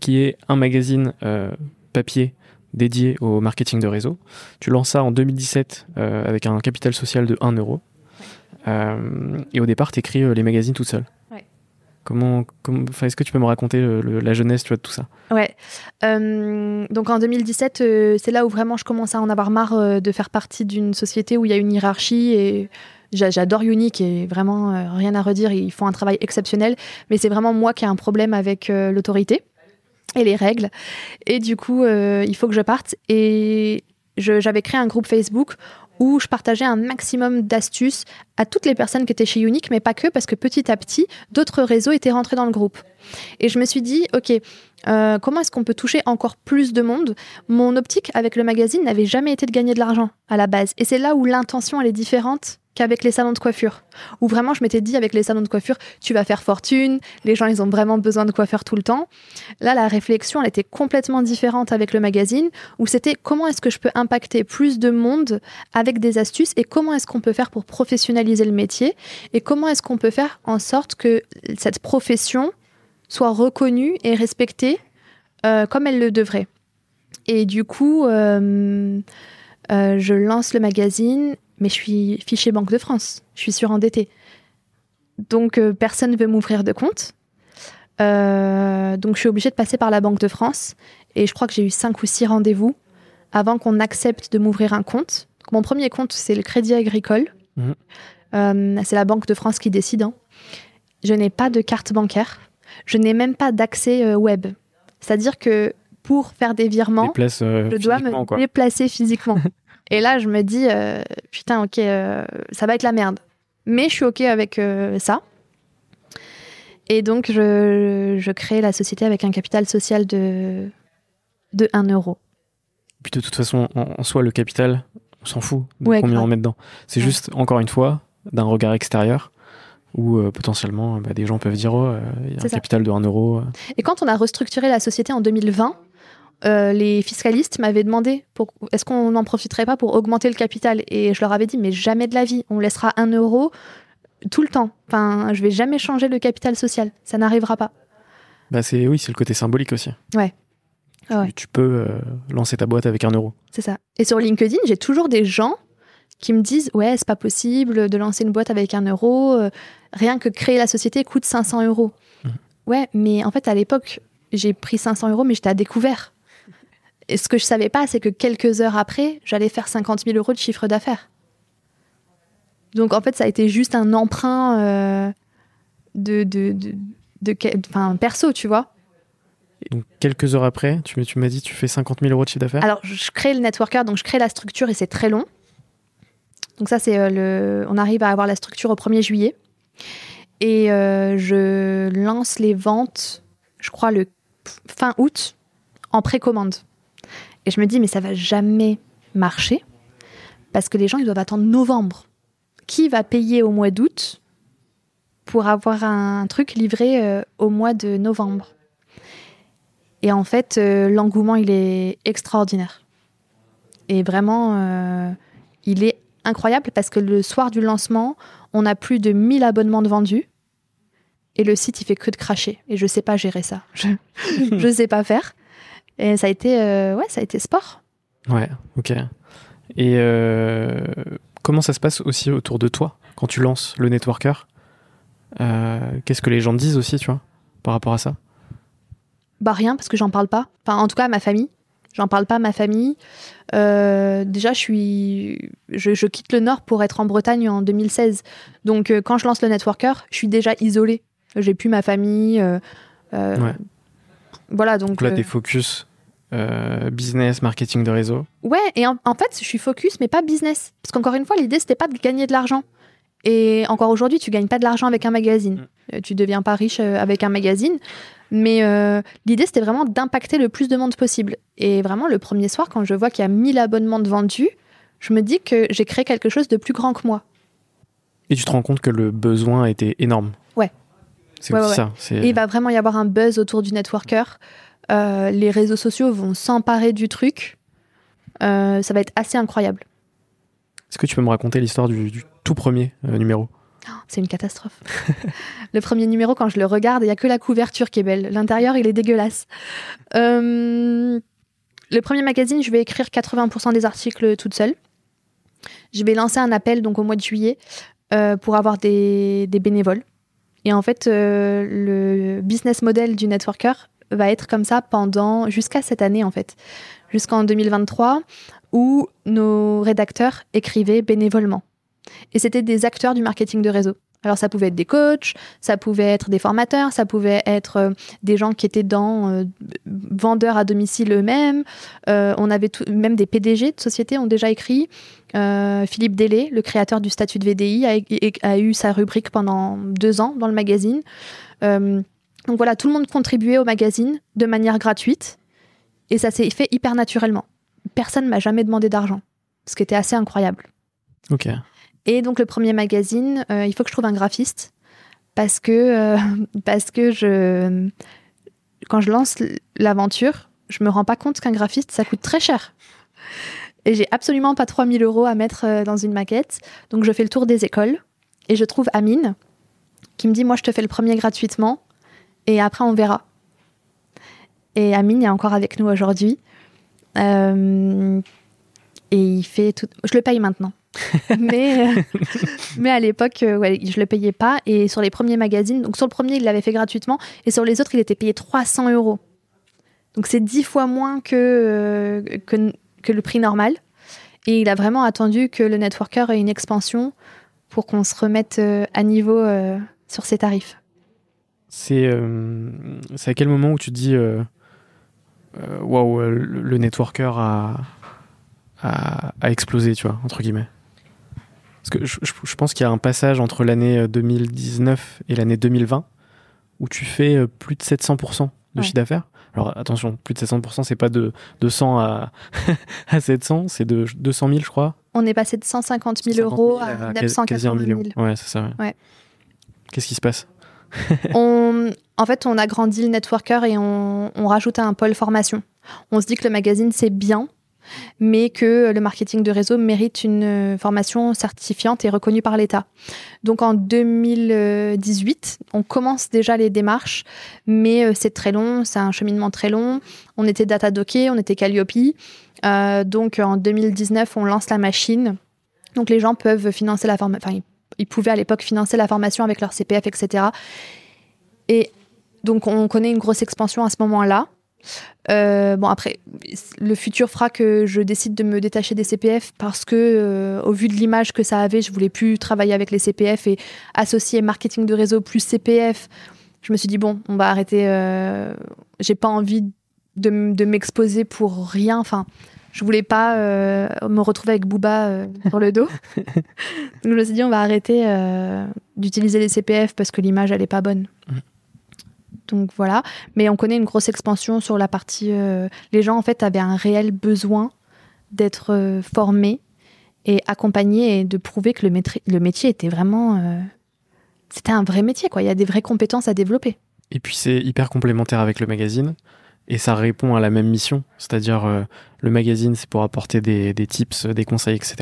qui est un magazine euh, papier dédié au marketing de réseau. Tu lances ça en 2017 avec un capital social de 1 euro. et au départ, tu écris les magazines toute seule. Comment, est-ce que tu peux me raconter la jeunesse tu vois, de tout ça? Ouais. Euh, donc en 2017, euh, c'est là où vraiment je commence à en avoir marre euh, de faire partie d'une société où il y a une hiérarchie et j'adore Unique et vraiment rien à redire. Ils font un travail exceptionnel, mais c'est vraiment moi qui ai un problème avec l'autorité et les règles. Et du coup, il faut que je parte. Et j'avais créé un groupe Facebook où je partageais un maximum d'astuces à toutes les personnes qui étaient chez Unique, mais pas que, parce que petit à petit, d'autres réseaux étaient rentrés dans le groupe. Et je me suis dit, OK, euh, comment est-ce qu'on peut toucher encore plus de monde? Mon optique avec le magazine n'avait jamais été de gagner de l'argent à la base. Et c'est là où l'intention, elle est différente qu'avec les salons de coiffure. Où vraiment, je m'étais dit, avec les salons de coiffure, tu vas faire fortune, les gens, ils ont vraiment besoin de coiffeur tout le temps. Là, la réflexion, elle était complètement différente avec le magazine, où c'était comment est-ce que je peux impacter plus de monde avec des astuces et comment est-ce qu'on peut faire pour professionnaliser le métier et comment est-ce qu'on peut faire en sorte que cette profession soit reconnue et respectée euh, comme elle le devrait. Et du coup, euh, euh, je lance le magazine mais je suis fiché Banque de France, je suis surendettée. Donc euh, personne ne veut m'ouvrir de compte. Euh, donc je suis obligée de passer par la Banque de France et je crois que j'ai eu cinq ou six rendez-vous avant qu'on accepte de m'ouvrir un compte. mon premier compte, c'est le Crédit Agricole. Mmh. Euh, c'est la Banque de France qui décide. Hein. Je n'ai pas de carte bancaire. Je n'ai même pas d'accès web. C'est-à-dire que pour faire des virements, je dois me déplacer physiquement. Et là, je me dis, euh, putain, ok, euh, ça va être la merde. Mais je suis ok avec euh, ça. Et donc, je, je, crée la société avec un capital social de, de 1 euro. Puis de toute façon, en, soi, le capital, on s'en fout de combien on met dedans. C'est juste, encore une fois, d'un regard extérieur où potentiellement bah, des gens peuvent dire oh, il y a un capital de 1 euro. Et quand on a restructuré la société en 2020, euh, les fiscalistes m'avaient demandé est-ce qu'on n'en profiterait pas pour augmenter le capital? Et je leur avais dit mais jamais de la vie, on laissera un euro tout le temps. Enfin, je vais jamais changer le capital social, ça n'arrivera pas. Bah c'est oui, c'est le côté symbolique aussi. Ouais. Tu, peux euh, lancer ta boîte avec un euro. C'est ça. Et sur LinkedIn, j'ai toujours des gens qui me disent ouais c'est pas possible de lancer une boîte avec un euro, euh, rien que créer la société coûte 500 euros. Mmh. Ouais, mais en fait à l'époque j'ai pris 500 euros mais j'étais à découvert. Et ce que je savais pas, c'est que quelques heures après, j'allais faire 50 000 euros de chiffre d'affaires. Donc en fait, ça a été juste un emprunt euh, de, de, de, de, perso, tu vois. Donc quelques heures après, tu, tu m'as dit tu fais 50 000 euros de chiffre d'affaires Alors je crée le networker, donc je crée la structure et c'est très long. Donc ça, c'est euh, le... On arrive à avoir la structure au 1er juillet. Et euh, je lance les ventes, je crois, le fin août, en précommande. Et je me dis, mais ça va jamais marcher parce que les gens, ils doivent attendre novembre. Qui va payer au mois d'août pour avoir un truc livré euh, au mois de novembre? Et en fait, euh, l'engouement, il est extraordinaire. Et vraiment, euh, il est incroyable parce que le soir du lancement, on a plus de 1000 abonnements de vendus. Et le site, il fait que de cracher. Et je sais pas gérer ça. Je ne sais pas faire. Et ça a été, euh, ouais, ça a été sport. Ouais, ok. Et euh, comment ça se passe aussi autour de toi quand tu lances le networker? Qu'est-ce que les gens disent aussi, tu vois, par rapport à ça? Bah rien, parce que j'en parle pas. Enfin, en tout cas, à ma famille. J'en parle pas à ma famille. déjà, je suis, je, quitte le Nord pour être en Bretagne en 2016. Donc, quand je lance le networker, je suis déjà isolée. J'ai plus ma famille. ouais. Voilà, donc. donc là, t'es focus euh, business, marketing de réseau. Ouais, et en, fait, je suis focus, mais pas business. Parce qu'encore une fois, l'idée, c'était pas de gagner de l'argent. Et encore aujourd'hui, tu gagnes pas de l'argent avec un magazine. Mm. Euh, tu deviens pas riche euh, avec un magazine. Mais l'idée, c'était vraiment d'impacter le plus de monde possible. Et vraiment, le premier soir, quand je vois qu'il y a 1000 abonnements de vendus, je me dis que j'ai créé quelque chose de plus grand que moi. Et tu te rends compte que le besoin était énorme. Ouais. C'est ça. Et il va vraiment y avoir un buzz autour du networker. Euh, les réseaux sociaux vont s'emparer du truc. Euh, ça va être assez incroyable. Est-ce que tu peux me raconter l'histoire du, tout premier euh, numéro? Oh, C'est une catastrophe. le premier numéro, quand je le regarde, il n'y a que la couverture qui est belle. L'intérieur, il est dégueulasse. le premier magazine, je vais écrire 80% des articles toute seule. Je vais lancer un appel donc au mois de juillet pour avoir des, des, bénévoles. Et en fait, le business model du networker, va être comme ça pendant jusqu'à cette année en fait, jusqu'en 2023 où nos rédacteurs écrivaient bénévolement. Et c'était des acteurs du marketing de réseau. Alors ça pouvait être des coachs, ça pouvait être des formateurs, ça pouvait être euh, des gens qui étaient dans euh, vendeurs à domicile eux-mêmes. Euh, on avait même des PDG de sociétés ont déjà écrit. Philippe Délé, le créateur du statut de VDI, a, eu sa rubrique pendant deux ans dans le magazine. Donc voilà, tout le monde contribuait au magazine de manière gratuite et ça s'est fait hyper naturellement. Personne m'a jamais demandé d'argent, ce qui était assez incroyable. Ok. Et donc le premier magazine, euh, il faut que je trouve un graphiste parce que euh, parce que quand je lance l'aventure, je me rends pas compte qu'un graphiste ça coûte très cher. Et j'ai absolument pas 3000 euros à mettre euh, dans une maquette. Donc je fais le tour des écoles et je trouve Amine qui me dit Moi, je te fais le premier gratuitement et après on verra. Et Amine est encore avec nous aujourd'hui. Et il fait tout. Je le paye maintenant. mais, euh, mais à l'époque, euh, ouais, je le payais pas. Et sur les premiers magazines, donc sur le premier, il l'avait fait gratuitement. Et sur les autres, il était payé 300 euros. Donc c'est dix fois moins que, que, que, le prix normal. Et il a vraiment attendu que le networker ait une expansion pour qu'on se remette à niveau sur ses tarifs. Euh, c'est à quel moment où tu dis euh, euh, waouh, wow, le, networker a, a, explosé, tu vois, entre guillemets? Parce que je, je pense qu'il y a un passage entre l'année 2019 et l'année 2020 où tu fais plus de 700% de chiffre d'affaires. Alors attention, plus de 700%, c'est pas de, 100 à, à 700, c'est de 200 000, je crois. On est passé de 150 000 euros à 980 000. Ouais, c'est ça. Ouais. Qu'est-ce qui se passe? On, en fait, on a grandi le networker et on, on rajoute un pôle formation. On se dit que le magazine, c'est bien, mais que le marketing de réseau mérite une formation certifiante et reconnue par l'État. Donc en 2018, on commence déjà les démarches, mais euh, c'est très long, c'est un cheminement très long. On était Datadocké, on était Calliope. Euh, donc en 2019, on lance la machine. Donc les gens peuvent financer la formation, ils pouvaient à l'époque financer la formation avec leur CPF, etc. Et donc on connaît une grosse expansion à ce moment-là. Euh, bon après, le futur fera que je décide de me détacher des CPF parce que, euh, au vu de l'image que ça avait, je voulais plus travailler avec les CPF et associer marketing de réseau plus CPF. Je me suis dit bon, on va arrêter. Euh, j'ai pas envie de, de m'exposer pour rien. Enfin, je voulais pas euh, me retrouver avec Booba sur le dos. Donc je me suis dit, on va arrêter d'utiliser les CPF parce que l'image, elle est pas bonne. Mm. Donc voilà. Mais on connaît une grosse expansion sur la partie. les gens, en fait, avaient un réel besoin d'être formés et accompagnés et de prouver que le, le métier était vraiment. C'était un vrai métier, quoi. Il y a des vraies compétences à développer. Et puis c'est hyper complémentaire avec le magazine et ça répond à la même mission, c'est-à-dire euh, le magazine c'est pour apporter des, des, tips, des conseils, etc.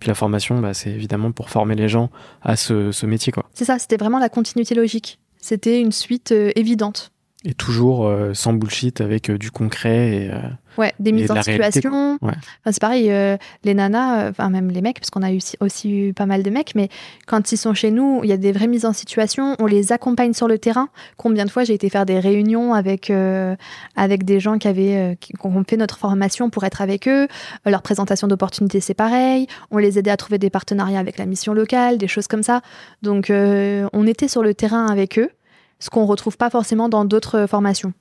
Puis la formation, bah, c'est évidemment pour former les gens à ce, ce métier. quoi. C'est ça, c'était vraiment la continuité logique. C'était une suite euh, évidente. Et toujours sans bullshit, avec du concret et Ouais, des mises en situation. c'est pareil, euh, les nanas, euh, enfin même les mecs, parce qu'on a eu aussi, eu pas mal de mecs, mais quand ils sont chez nous, il y a des vraies mises en situation, on les accompagne sur le terrain. Combien de fois j'ai été faire des réunions avec, euh, avec des gens qui avaient qui, ont fait notre formation pour être avec eux. leur présentation d'opportunités, c'est pareil. On les aidait à trouver des partenariats avec la mission locale, des choses comme ça. Donc on était sur le terrain avec eux, ce qu'on retrouve pas forcément dans d'autres formations.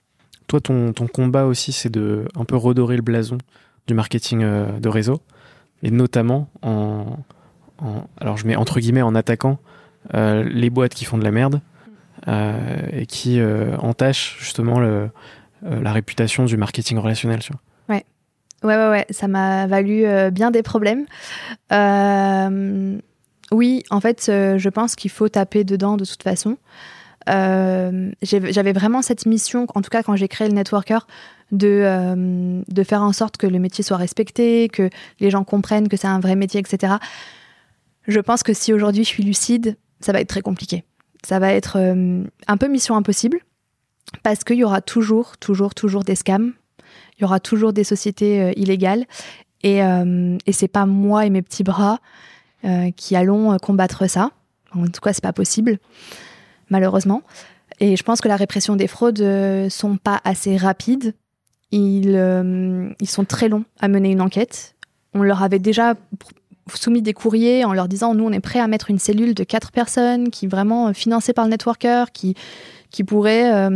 Toi, ton, combat aussi, c'est de un peu redorer le blason du marketing euh, de réseau, et notamment en, alors je mets entre guillemets en attaquant euh, les boîtes qui font de la merde euh, et qui entachent justement la réputation du marketing relationnel. Tu Ouais. Ouais, ouais, ouais, ça m'a valu bien des problèmes. oui, en fait, je pense qu'il faut taper dedans de toute façon. Euh, j'avais vraiment cette mission, en tout cas quand j'ai créé le networker, de, euh, de faire en sorte que le métier soit respecté, que les gens comprennent que c'est un vrai métier, etc. Je pense que si aujourd'hui je suis lucide, ça va être très compliqué. Ça va être euh, un peu mission impossible parce qu'il y aura toujours, toujours, toujours des scams. Il y aura toujours des sociétés illégales. Et, et c'est pas moi et mes petits bras qui allons combattre ça. En tout cas, c'est pas possible malheureusement. Et je pense que la répression des fraudes euh, sont pas assez rapides. Ils, euh, ils sont très longs à mener une enquête. On leur avait déjà soumis des courriers en leur disant nous on est prêt à mettre une cellule de quatre personnes qui vraiment euh, financée par le networker qui qui pourrait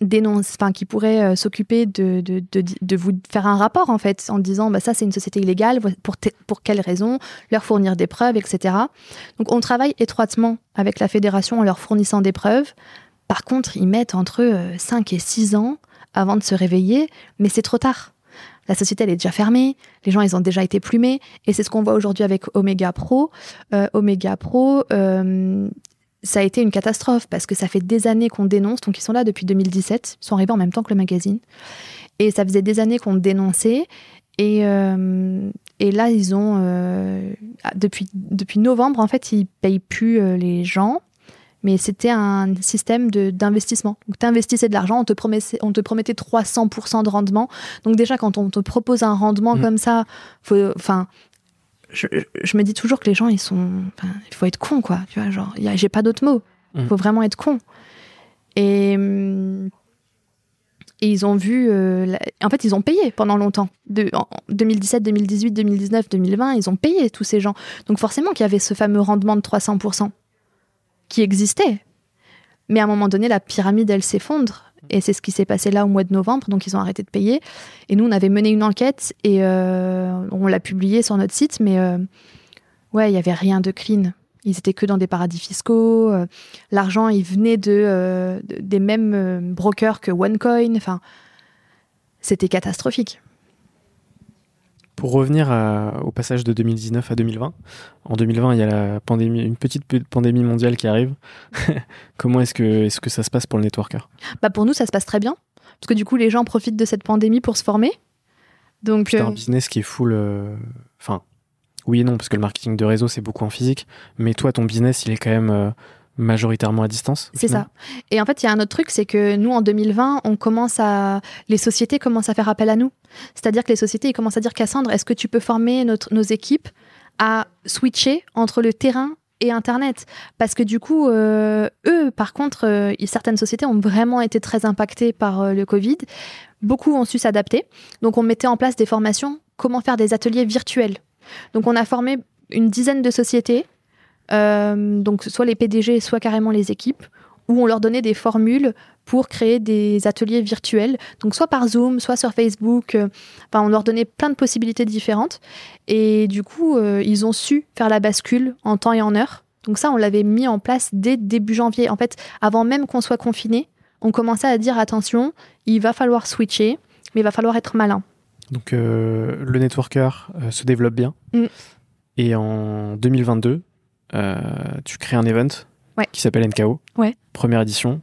dénonce, enfin, qui pourrait euh, s'occuper de, de, de, vous faire un rapport en fait, en disant bah, ça c'est une société illégale, pour, pour quelles raisons, leur fournir des preuves, etc. Donc on travaille étroitement avec la fédération en leur fournissant des preuves. Par contre, ils mettent entre 5 euh, et 6 ans avant de se réveiller, mais c'est trop tard. La société, elle est déjà fermée, les gens, ils ont déjà été plumés, et c'est ce qu'on voit aujourd'hui avec Omega Pro. Euh, Omega Pro, ça a été une catastrophe parce que ça fait des années qu'on dénonce, donc ils sont là depuis 2017, ils sont arrivés en même temps que le magazine. Et ça faisait des années qu'on dénonçait. Et, euh, et là, ils ont. Euh, depuis, depuis novembre, en fait, ils payent plus euh, les gens. Mais c'était un système d'investissement. Donc, tu investissais de l'argent, on, te promettait, on te promettait 300% de rendement. Donc, déjà, quand on te propose un rendement mmh. comme ça, enfin, je, me dis toujours que les gens, ils sont. il faut être con, quoi. Tu vois, genre, j'ai pas d'autre mot. Il mm. faut vraiment être con. Et, et ils ont vu. Euh, en fait, ils ont payé pendant longtemps. De, en 2017, 2018, 2019, 2020, ils ont payé tous ces gens. Donc, forcément, qu'il y avait ce fameux rendement de 300% qui existait. Mais à un moment donné, la pyramide, elle s'effondre. Et c'est ce qui s'est passé là au mois de novembre, donc ils ont arrêté de payer. Et nous, on avait mené une enquête et euh, on l'a publiée sur notre site, mais euh, ouais, il n'y avait rien de clean. Ils étaient que dans des paradis fiscaux. Euh, l'argent, il venait de, des mêmes brokers que OneCoin. Enfin, c'était catastrophique. Pour revenir au passage de 2019 à 2020, en 2020, il y a la pandémie, une petite pandémie mondiale qui arrive. Comment est-ce que, est que ça se passe pour le networker? Bah Pour nous, ça se passe très bien. Parce que du coup, les gens profitent de cette pandémie pour se former. Donc, c'est un euh, business qui est full. Euh, enfin, oui et non, parce que le marketing de réseau, c'est beaucoup en physique. Mais toi, ton business, il est quand même euh, majoritairement à distance C'est ça. Et en fait, il y a un autre truc, c'est que nous, en 2020, on commence à... les sociétés commencent à faire appel à nous. C'est-à-dire que les sociétés, ils commencent à dire, Cassandre, est-ce que tu peux former notre, nos équipes à switcher entre le terrain et Internet? Parce que du coup, euh, eux, par contre, euh, certaines sociétés ont vraiment été très impactées par euh, le Covid. Beaucoup ont su s'adapter. Donc, on mettait en place des formations, comment faire des ateliers virtuels. Donc, on a formé une dizaine de sociétés donc soit les PDG, soit carrément les équipes, où on leur donnait des formules pour créer des ateliers virtuels, donc soit par Zoom, soit sur Facebook. Euh, enfin, on leur donnait plein de possibilités différentes. Et du coup, euh, ils ont su faire la bascule en temps et en heure. Donc ça, on l'avait mis en place dès début janvier. En fait, avant même qu'on soit confiné, on commençait à dire attention, il va falloir switcher, mais il va falloir être malin. Donc le networker se développe bien. Mm. Et en 2022, euh, tu crées un event qui s'appelle NKO, première édition,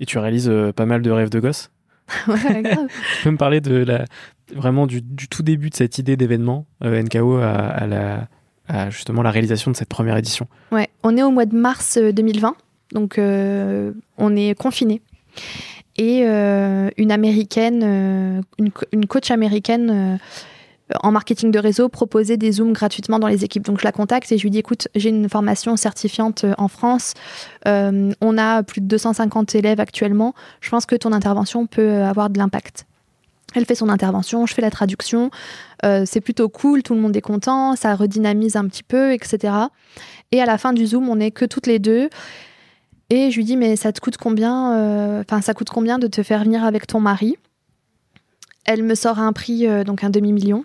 et tu réalises euh, pas mal de rêves de gosse. ouais, grave. tu peux me parler de la, vraiment du, tout début de cette idée d'événement euh, NKO à, la, justement la réalisation de cette première édition? Ouais, on est au mois de mars 2020, donc on est confiné. Et une américaine, une, coach américaine en marketing de réseau proposait des Zooms gratuitement dans les équipes. Donc je la contacte et je lui dis écoute, j'ai une formation certifiante en France. on a plus de 250 élèves actuellement. Je pense que ton intervention peut avoir de l'impact. Elle fait son intervention, je fais la traduction. Euh, c'est plutôt cool, tout le monde est content, ça redynamise un petit peu, etc. Et à la fin du Zoom, on n'est que toutes les deux. Et je lui dis, mais ça te coûte combien euh, Enfin, ça coûte combien de te faire venir avec ton mari? Elle me sort un prix, euh, donc un demi-million.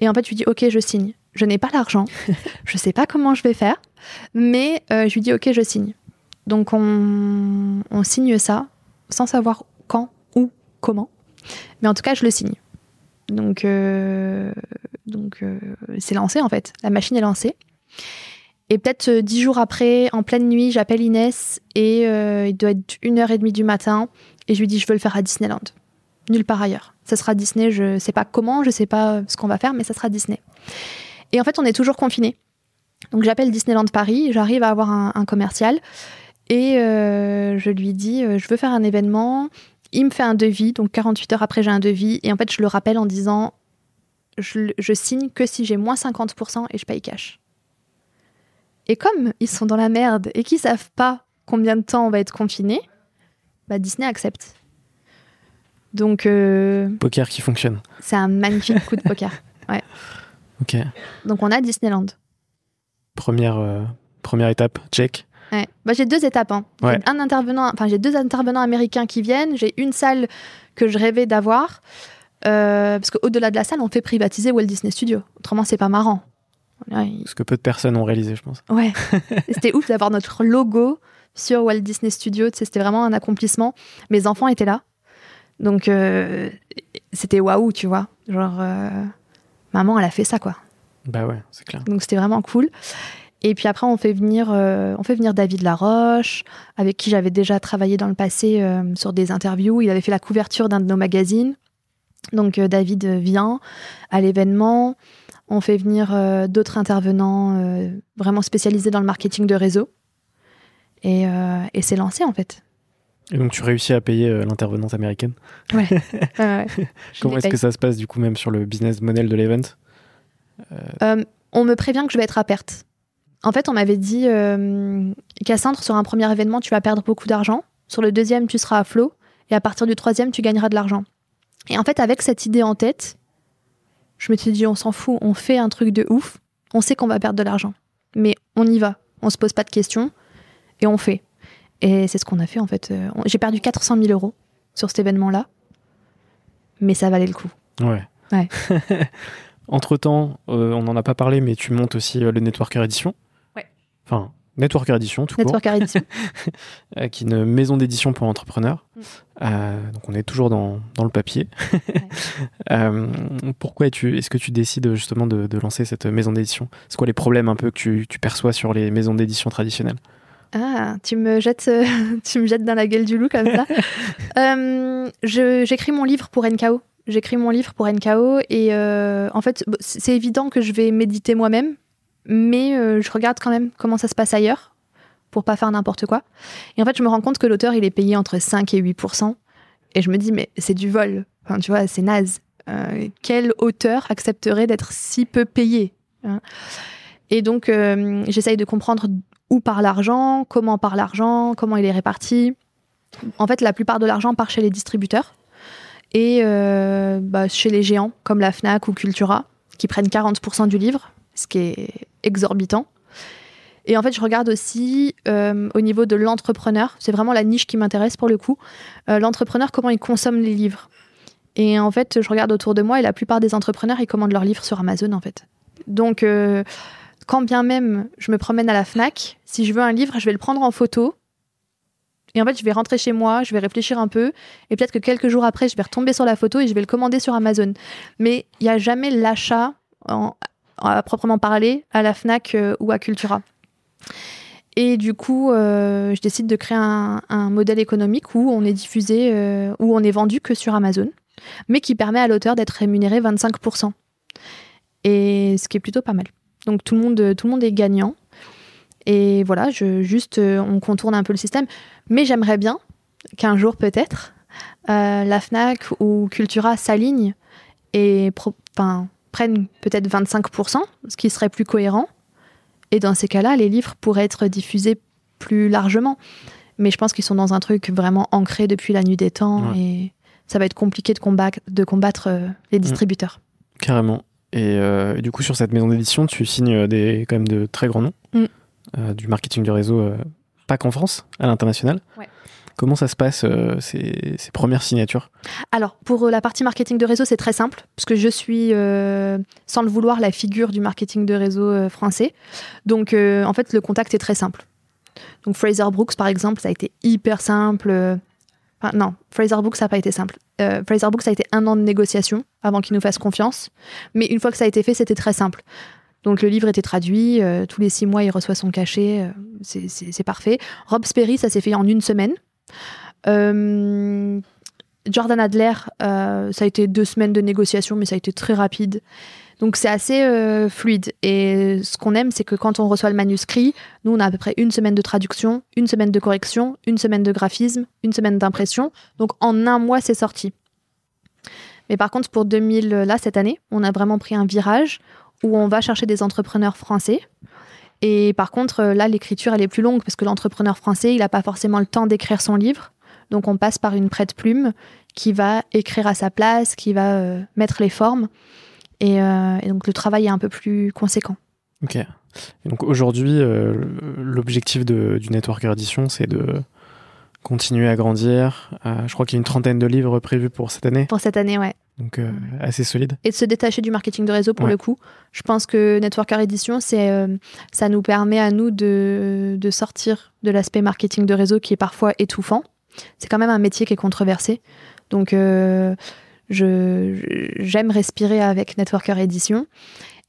Et en fait, je lui dis, ok, je signe. Je n'ai pas l'argent, je ne sais pas comment je vais faire, mais je lui dis, ok, je signe. Donc on signe ça sans savoir quand, où, comment. Mais en tout cas, je le signe. Donc, euh, donc euh, c'est lancé en fait. La machine est lancée. Et peut-être euh, dix jours après, en pleine nuit, j'appelle Inès et il doit être une heure et demie du matin et je lui dis je veux le faire à Disneyland. Nulle part ailleurs. Ça sera Disney, je sais pas comment, je sais pas ce qu'on va faire, mais ça sera Disney. Et en fait, on est toujours confinés. Donc j'appelle Disneyland Paris, j'arrive à avoir un, commercial et je lui dis je veux faire un événement, il me fait un devis, donc 48 heures après, j'ai un devis. Et en fait, je le rappelle en disant je, signe que si j'ai moins 50% et je paye cash. Et comme ils sont dans la merde et qu'ils savent pas combien de temps on va être confiné, bah Disney accepte. Donc. Euh, poker qui fonctionne. C'est un magnifique coup de poker. Ouais. Ok. Donc on a Disneyland. Première, euh, première étape, check. Bah, j'ai deux étapes. Hein. J'ai un intervenant, enfin j'ai deux intervenants américains qui viennent. J'ai une salle que je rêvais d'avoir. Euh, parce qu'au-delà de la salle, on fait privatiser Walt Disney Studios. Autrement, c'est pas marrant. Ce que peu de personnes ont réalisé, je pense. Ouais. c'était ouf d'avoir notre logo sur Walt Disney Studios. C'était vraiment un accomplissement. Mes enfants étaient là. Donc, euh, c'était waouh, tu vois. Genre, euh, maman, elle a fait ça, quoi. Bah ouais, c'est clair. Donc, c'était vraiment cool. Et puis après, on fait venir, euh, on fait venir David Laroche, avec qui j'avais déjà travaillé dans le passé sur des interviews. Il avait fait la couverture d'un de nos magazines. Donc David vient à l'événement. On fait venir d'autres intervenants vraiment spécialisés dans le marketing de réseau. Et, et c'est lancé en fait. Et donc tu réussis à payer l'intervenante américaine Ouais. Comment est-ce que ça se passe du coup même sur le business model de l'event? On me prévient que je vais être à perte. En fait, on m'avait dit euh, Cassandre, sur un premier événement, tu vas perdre beaucoup d'argent. Sur le deuxième, tu seras à flot. Et à partir du troisième, tu gagneras de l'argent. Et en fait, avec cette idée en tête, je me suis dit, on s'en fout, on fait un truc de ouf. On sait qu'on va perdre de l'argent. Mais on y va. On se pose pas de questions. Et on fait. Et c'est ce qu'on a fait, en fait. Euh, j'ai perdu 400 000 euros sur cet événement-là. Mais ça valait le coup. Ouais. Ouais. Entre-temps, euh, on n'en a pas parlé, mais tu montes aussi le Networker Edition. Enfin, Networker Edition, tout Networker Edition. Euh, qui est une maison d'édition pour entrepreneurs. Mm. Euh, donc on est toujours dans, dans le papier. Euh, pourquoi est-ce que tu décides justement de, de lancer cette maison d'édition? C'est quoi les problèmes un peu que tu, tu perçois sur les maisons d'édition traditionnelles? Ah, tu me jettes, tu me jettes dans la gueule du loup comme ça. J'écris mon livre pour NKO. J'écris mon livre pour NKO et en fait, c'est évident que je vais méditer moi-même mais euh, je regarde quand même comment ça se passe ailleurs pour pas faire n'importe quoi. Et en fait, je me rends compte que l'auteur, il est payé entre 5 et 8% et je me dis mais c'est du vol. Enfin, tu vois, c'est naze. Euh, quel auteur accepterait d'être si peu payé hein? Et donc, euh, j'essaye de comprendre où part l'argent, comment part l'argent, comment il est réparti. En fait, la plupart de l'argent part chez les distributeurs et bah, chez les géants comme la Fnac ou Cultura qui prennent 40% du livre ce qui est exorbitant. Et en fait, je regarde aussi euh, au niveau de l'entrepreneur, c'est vraiment la niche qui m'intéresse pour le coup, euh, l'entrepreneur, comment il consomme les livres. Et en fait, je regarde autour de moi et la plupart des entrepreneurs, ils commandent leurs livres sur Amazon en fait. Donc, euh, quand bien même je me promène à la FNAC, si je veux un livre, je vais le prendre en photo. Et en fait, je vais rentrer chez moi, je vais réfléchir un peu, et peut-être que quelques jours après, je vais retomber sur la photo et je vais le commander sur Amazon. Mais il n'y a jamais l'achat à proprement parler à la FNAC euh, ou à Cultura. Et du coup, euh, je décide de créer un, modèle économique où on est diffusé, euh, où on est vendu que sur Amazon, mais qui permet à l'auteur d'être rémunéré 25%. Et ce qui est plutôt pas mal. Donc tout le monde, tout le monde est gagnant. Et voilà, je, juste, on contourne un peu le système. Mais j'aimerais bien qu'un jour peut-être, la FNAC ou Cultura s'alignent et prennent peut-être 25%, ce qui serait plus cohérent. Et dans ces cas-là, les livres pourraient être diffusés plus largement. Mais je pense qu'ils sont dans un truc vraiment ancré depuis la nuit des temps et ça va être compliqué de combattre, de combattre euh, les mm. distributeurs. Carrément. Euh, et, du coup, sur cette maison d'édition, tu signes des, quand même de très grands noms mm. euh, du marketing du réseau, pas qu'en France, à l'international. Comment ça se passe, ces, ces, premières signatures? Alors, pour la partie marketing de réseau, c'est très simple, parce que je suis, sans le vouloir, la figure du marketing de réseau français. Donc, en fait, le contact est très simple. Donc Fraser Brooks, par exemple, ça a été hyper simple. Non, Fraser Brooks, ça n'a pas été simple. Euh, Fraser Brooks, ça a été un an de négociation avant qu'il nous fasse confiance. Mais une fois que ça a été fait, c'était très simple. Donc le livre était traduit, euh, tous les six mois, il reçoit son cachet, euh, c'est parfait. Rob Sperry, ça s'est fait en une semaine. Jordan Adler, ça a été deux semaines de négociation, mais ça a été très rapide. Donc c'est assez euh, fluide. Et ce qu'on aime, c'est que quand on reçoit le manuscrit, nous, on a à peu près une semaine de traduction, une semaine de correction, une semaine de graphisme, une semaine d'impression. Donc en un mois, c'est sorti. Mais par contre, pour 2000, là, cette année, on a vraiment pris un virage où on va chercher des entrepreneurs français. Et par contre, là, l'écriture, elle est plus longue parce que l'entrepreneur français, il n'a pas forcément le temps d'écrire son livre. Donc on passe par une prête-plume qui va écrire à sa place, qui va euh, mettre les formes. Euh, et, donc le travail est un peu plus conséquent. Ok. donc aujourd'hui, euh, l'objectif du Networker Edition, c'est de continuer à grandir. Euh, je crois qu'il y a une trentaine de livres prévus pour cette année. Pour cette année, ouais. Donc assez solide. Et de se détacher du marketing de réseau pour le coup. Je pense que Networker Edition, c'est, ça nous permet à nous de, de sortir de l'aspect marketing de réseau qui est parfois étouffant. C'est quand même un métier qui est controversé. Donc j'aime respirer avec Networker Edition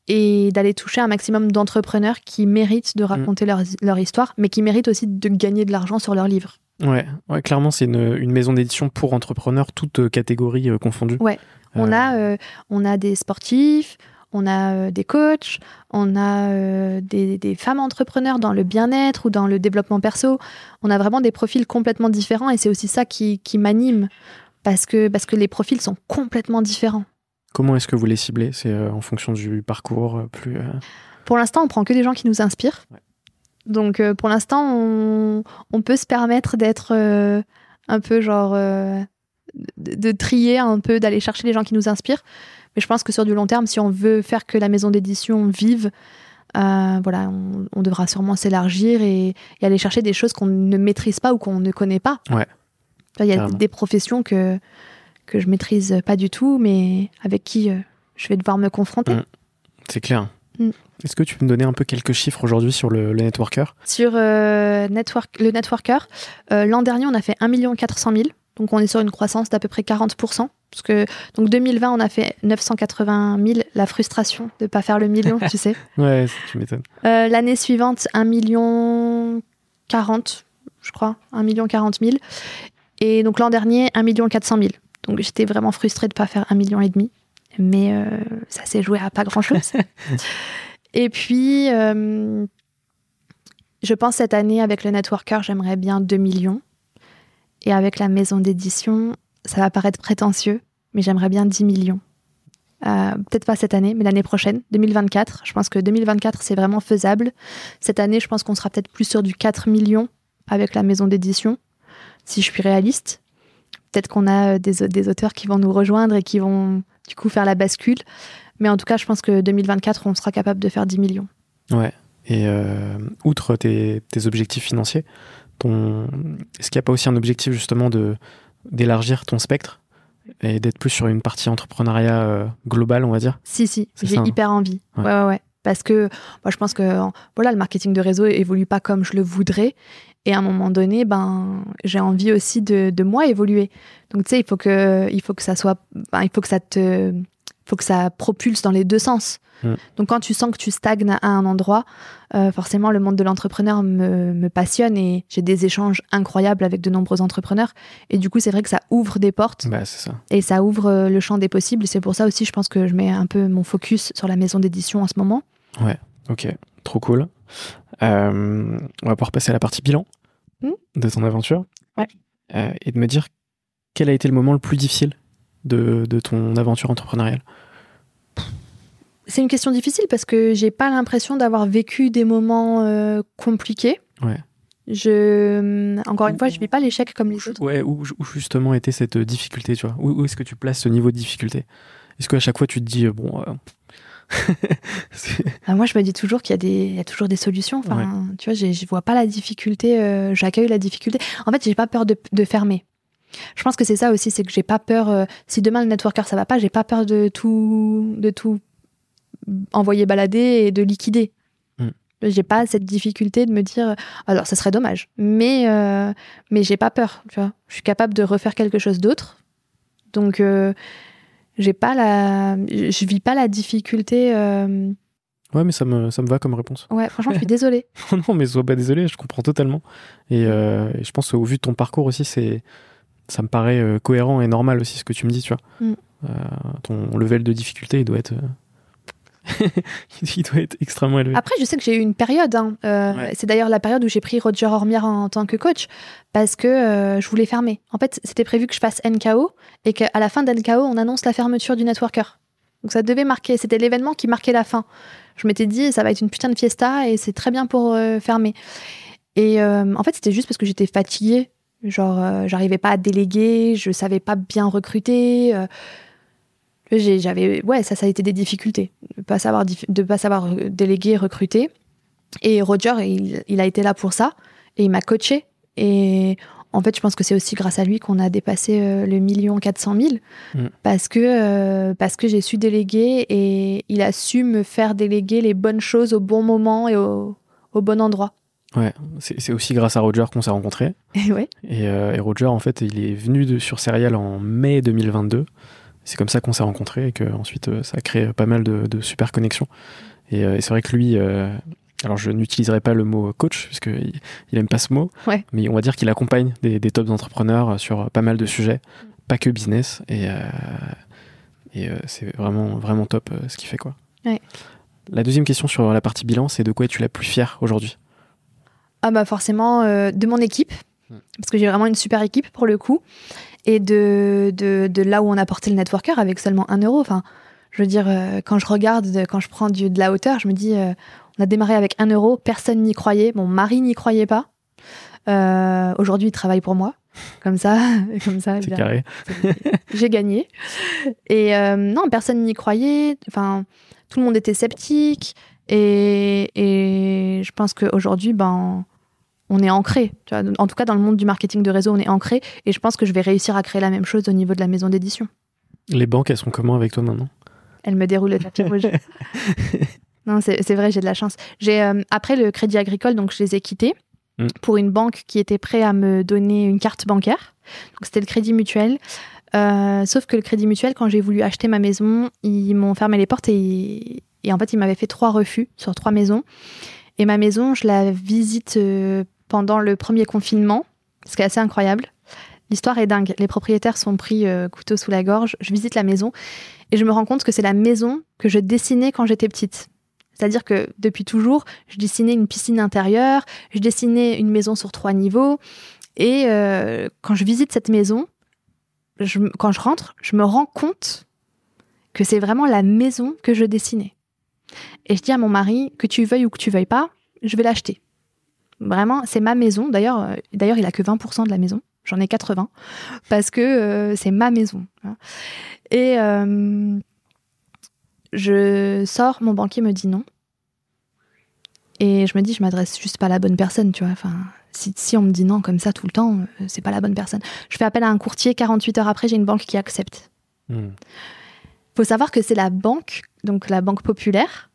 et d'aller toucher un maximum d'entrepreneurs qui méritent de raconter mm. leur, histoire, mais qui méritent aussi de gagner de l'argent sur leurs livres. Ouais, ouais clairement, c'est une, maison d'édition pour entrepreneurs, toutes euh, catégories euh, confondues. Ouais, on, a, euh, on a des sportifs, on a des coachs, on a des, des, femmes entrepreneurs dans le bien-être ou dans le développement perso. On a vraiment des profils complètement différents et c'est aussi ça qui, qui m'anime parce que, parce que les profils sont complètement différents. Comment est-ce que vous les ciblez? C'est euh, en fonction du parcours euh, plus. Euh, pour l'instant, on prend que des gens qui nous inspirent. Donc, pour l'instant, on, on, peut se permettre d'être un peu genre. De, trier un peu, d'aller chercher les gens qui nous inspirent. Mais je pense que sur du long terme, si on veut faire que la maison d'édition vive, voilà, on, devra sûrement s'élargir et, et, aller chercher des choses qu'on ne maîtrise pas ou qu'on ne connaît pas. Ouais. Il y a des professions que, que je maîtrise pas du tout, mais avec qui euh, je vais devoir me confronter. Mm. C'est clair. Mm. Est-ce que tu peux me donner un peu quelques chiffres aujourd'hui sur le, networker? Sur euh, network, le networker, euh, l'an dernier, on a fait 1 400 000. Donc on est sur une croissance d'à peu près 40%. Parce que donc 2020, on a fait 980 000. La frustration de ne pas faire le million, tu sais. Ouais, tu m'étonnes. L'année suivante, 1 million 40, je crois. 1 million 40 000. Et donc l'an dernier, 1 400 000. Donc j'étais vraiment frustrée de ne pas faire 1 million et demi. Mais euh, ça s'est joué à pas grand-chose. et puis, euh, je pense cette année, avec le networker, j'aimerais bien 2 millions. Et avec la maison d'édition, ça va paraître prétentieux, mais j'aimerais bien 10 millions. Euh, peut-être pas cette année, mais l'année prochaine, 2024. Je pense que 2024, c'est vraiment faisable. Cette année, je pense qu'on sera peut-être plus sur du 4 millions avec la maison d'édition si je suis réaliste. Peut-être qu'on a euh, des, auteurs qui vont nous rejoindre et qui vont du coup faire la bascule. Mais en tout cas, je pense que 2024, on sera capable de faire 10 millions. Ouais. Et euh, outre tes, objectifs financiers, ton... est-ce qu'il n'y a pas aussi un objectif justement de d'élargir ton spectre et d'être plus sur une partie entrepreneuriat euh, global, on va dire? Si, si, j'ai hein hyper envie. Ouais, ouais, ouais. Parce que moi, je pense que voilà, le marketing de réseau évolue pas comme je le voudrais. Et à un moment donné, ben, j'ai envie aussi de, de, moi évoluer. Donc, tu sais, il faut que, il faut que ça soit, ben, il faut que ça te, faut que ça propulse dans les deux sens. Mm. Donc, quand tu sens que tu stagnes à un endroit, euh, forcément, le monde de l'entrepreneur me, me, passionne et j'ai des échanges incroyables avec de nombreux entrepreneurs. Et du coup, c'est vrai que ça ouvre des portes. Bah, ça. Et ça ouvre euh, le champ des possibles. C'est pour ça aussi, je pense que je mets un peu mon focus sur la maison d'édition en ce moment. Ouais, ok, trop cool. Euh, on va pouvoir passer à la partie bilan hmm de ton aventure. Ouais. et de me dire quel a été le moment le plus difficile de, de ton aventure entrepreneuriale C'est une question difficile parce que j'ai pas l'impression d'avoir vécu des moments compliqués. Ouais. Je, encore une fois, je vis pas l'échec comme les autres. Ouais, où, justement était cette difficulté, tu vois Où, est-ce que tu places ce niveau de difficulté? Est-ce qu'à chaque fois tu te dis, bon, ah, moi, je me dis toujours qu'il y, a toujours des solutions. Enfin, tu vois, je vois pas la difficulté. Euh, j'accueille la difficulté. En fait, j'ai pas peur de, fermer. Je pense que c'est ça aussi, c'est que j'ai pas peur. Euh, si demain le networker ça va pas, j'ai pas peur de tout, de tout envoyer balader et de liquider. Mm. J'ai pas cette difficulté de me dire, alors ça serait dommage, mais euh, mais j'ai pas peur. Tu vois, je suis capable de refaire quelque chose d'autre. Donc j'ai pas la je vis pas la difficulté euh, ouais mais ça me, ça me va comme réponse. Ouais franchement je suis désolée. Non mais sois pas désolé je comprends totalement. Euh, et, je pense au vu de ton parcours aussi c'est ça me paraît euh, cohérent et normal aussi ce que tu me dis tu vois. Mm. ton level de difficulté il doit être il doit être extrêmement élevé. Après, je sais que j'ai eu une période. Hein, euh, c'est d'ailleurs la période où j'ai pris Roger Ormière en, tant que coach parce que euh, je voulais fermer. En fait, c'était prévu que je fasse NKO et qu'à la fin d'NKO, on annonce la fermeture du networker. Donc ça devait marquer. C'était l'événement qui marquait la fin. Je m'étais dit, ça va être une putain de fiesta et c'est très bien pour euh, fermer. Et en fait, c'était juste parce que j'étais fatiguée. Genre, j'arrivais pas à déléguer, je savais pas bien recruter j'avais ouais ça ça a été des difficultés. De pas savoir de pas savoir euh, déléguer recruter. Et Roger il, il, a été là pour ça. Et il m'a coaché. Et en fait je pense que c'est aussi grâce à lui qu'on a dépassé euh, le million 400 000 mm. parce que euh, parce que j'ai su déléguer et il a su me faire déléguer les bonnes choses au bon moment et au, au bon endroit. Ouais, c'est aussi grâce à Roger qu'on s'est rencontrés. Et, ouais. et, et, Roger, en fait, il est venu de, sur Serial en mai 2022 c'est comme ça qu'on s'est rencontrés et que ensuite euh, ça a créé pas mal de, super connexions. Euh, et, c'est vrai que lui, euh, alors je n'utiliserai pas le mot coach puisqu'il il aime pas ce mot, mais on va dire qu'il accompagne des, des tops entrepreneurs sur pas mal de sujets, pas que business. Et, et c'est vraiment, vraiment top ce qu'il fait. Quoi. La deuxième question sur la partie bilan, c'est de quoi es-tu la plus fière aujourd'hui? Ah bah forcément de mon équipe, hmm. parce que j'ai vraiment une super équipe pour le coup et de, de, de, là où on a porté le networker avec seulement un euro. Enfin, je veux dire, euh, quand je regarde, quand je prends du, de la hauteur, je me dis, euh, on a démarré avec un euro, personne n'y croyait, mon mari n'y croyait pas. Euh, Aujourd'hui, il travaille pour moi. Comme ça, comme ça. C'est carré. J'ai gagné. Et euh, non, personne n'y croyait. Enfin, tout le monde était sceptique. Et, et je pense qu'aujourd'hui, ben, on est ancré. en tout cas, dans le monde du marketing de réseau, on est ancré. Et je pense que je vais réussir à créer la même chose au niveau de la maison d'édition. Les banques, elles sont comment avec toi maintenant? Elles me déroulent le tapis rouge. non, c'est vrai, j'ai de la chance. J'ai euh, après le Crédit Agricole, donc je les ai quittés mm. pour une banque qui était prête à me donner une carte bancaire. Donc c'était le Crédit Mutuel. Euh, sauf que le Crédit Mutuel, quand j'ai voulu acheter ma maison, ils m'ont fermé les portes et, en fait, ils m'avaient fait trois refus sur trois maisons. Et ma maison, je la visite euh, pendant le premier confinement, ce qui est assez incroyable. L'histoire est dingue. Les propriétaires sont pris euh, couteau sous la gorge. Je visite la maison et je me rends compte que c'est la maison que je dessinais quand j'étais petite. C'est-à-dire que depuis toujours, je dessinais une piscine intérieure, je dessinais une maison sur trois niveaux. Et euh, quand je visite cette maison, quand je rentre, je me rends compte que c'est vraiment la maison que je dessinais. Et je dis à mon mari, que tu veuilles ou que tu veuilles pas, je vais l'acheter. Vraiment, c'est ma maison. D'ailleurs, euh, d'ailleurs, il a que 20% de la maison. J'en ai 80 parce que euh, c'est ma maison. Et euh, je sors, mon banquier me dit non. Et je me dis, je m'adresse juste pas à la bonne personne, tu vois. Enfin, si, on me dit non comme ça tout le temps, c'est pas la bonne personne. Je fais appel à un courtier, 48 heures après, j'ai une banque qui accepte. Il hmm. faut savoir que c'est la banque, donc la banque populaire,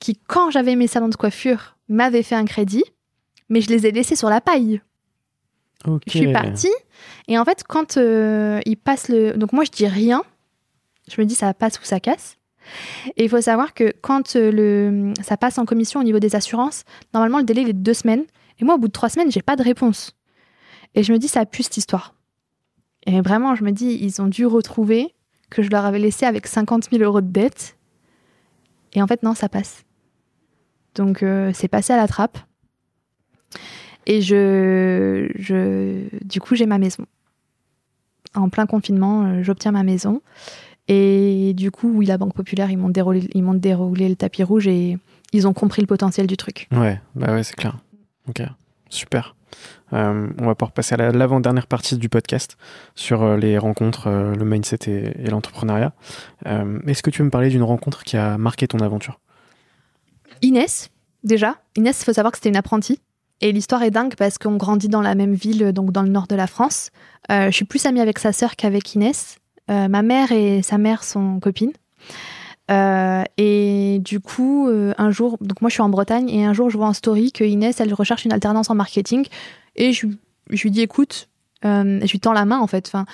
qui, quand j'avais mes salons de coiffure, m'avait fait un crédit mais je les ai laissés sur la paille. Je suis partie. Et en fait, quand euh, il passe le. Donc, moi, je dis rien. Je me dis, ça passe ou ça casse. Et il faut savoir que quand euh, le, ça passe en commission au niveau des assurances, normalement, le délai est de deux semaines. Et moi, au bout de trois semaines, j'ai pas de réponse. Et je me dis, ça pue cette histoire. Et vraiment, je me dis, ils ont dû retrouver que je leur avais laissé avec 50 000 euros de dette. Et en fait, non, ça passe. Donc, euh, c'est passé à la trappe. Et je, je, du coup, j'ai ma maison. En plein confinement, euh, j'obtiens ma maison. Et du coup, oui, la Banque Populaire, ils m'ont déroulé, ils m'ont déroulé le tapis rouge et ils ont compris le potentiel du truc. Ouais, bah ouais, c'est clair. Ok, super. Euh, on va pouvoir passer à l'avant-dernière partie du podcast sur euh, les rencontres, euh, le mindset et, l'entrepreneuriat. Est-ce que tu veux me parler d'une rencontre qui a marqué ton aventure? Inès, déjà. Inès, il faut savoir que c'était une apprentie. Et l'histoire est dingue parce qu'on grandit dans la même ville, donc dans le nord de la France. je suis plus amie avec sa sœur qu'avec Inès. ma mère et sa mère sont copines. et du coup, un jour, donc moi je suis en Bretagne et un jour je vois en story que Inès, elle recherche une alternance en marketing et je, lui dis, écoute, euh, je lui tends la main en fait. Enfin,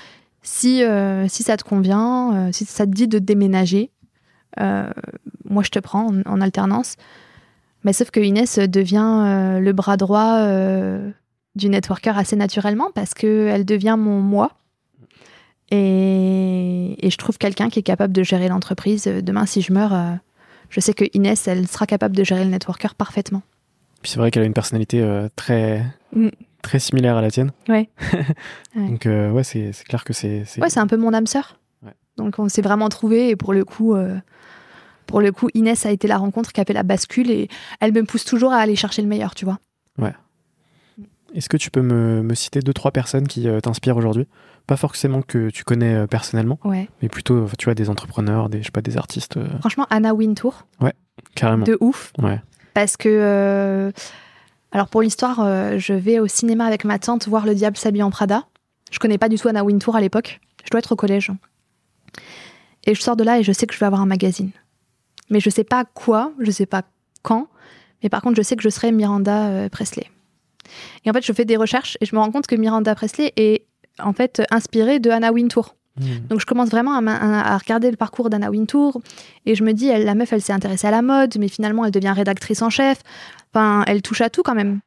si, euh, si ça te convient, euh, si ça te dit de déménager, moi je te prends en, alternance. Mais sauf que Inès devient le bras droit du networker assez naturellement parce qu'elle devient mon moi. Et, et je trouve quelqu'un qui est capable de gérer l'entreprise. Demain, si je meurs, je sais que Inès, elle sera capable de gérer le networker parfaitement. Puis c'est vrai qu'elle a une personnalité très, mm très similaire à la tienne. Ouais. Donc, euh, ouais, c'est clair que c'est. Ouais, c'est un peu mon âme sœur. Donc, on s'est vraiment trouvé et pour le coup. Euh, pour le coup, Inès a été la rencontre qui a fait la bascule et elle me pousse toujours à aller chercher le meilleur, tu vois. Ouais. Est-ce que tu peux me, me, citer deux, trois personnes qui euh, t'inspirent aujourd'hui? Pas forcément que tu connais personnellement, ouais. mais plutôt, tu vois, des entrepreneurs, des, je sais pas, des artistes. Franchement, Anna Wintour. Ouais, carrément. De ouf. Ouais. Parce que alors pour l'histoire, euh, je vais au cinéma avec ma tante voir Le Diable s'habille en Prada. Je connais pas du tout Anna Wintour à l'époque. Je dois être au collège. Et je sors de là et je sais que je vais avoir un magazine. Mais je sais pas quoi, je sais pas quand. Mais par contre, je sais que je serai Miranda euh, Presley. Et en fait, je fais des recherches et je me rends compte que Miranda Presley est en fait inspirée de Anna Wintour. Hmm. Donc je commence vraiment à, regarder le parcours d'Anna Wintour et je me dis, elle, la meuf, elle s'est intéressée à la mode, mais finalement, elle devient rédactrice en chef. Enfin, elle touche à tout quand même.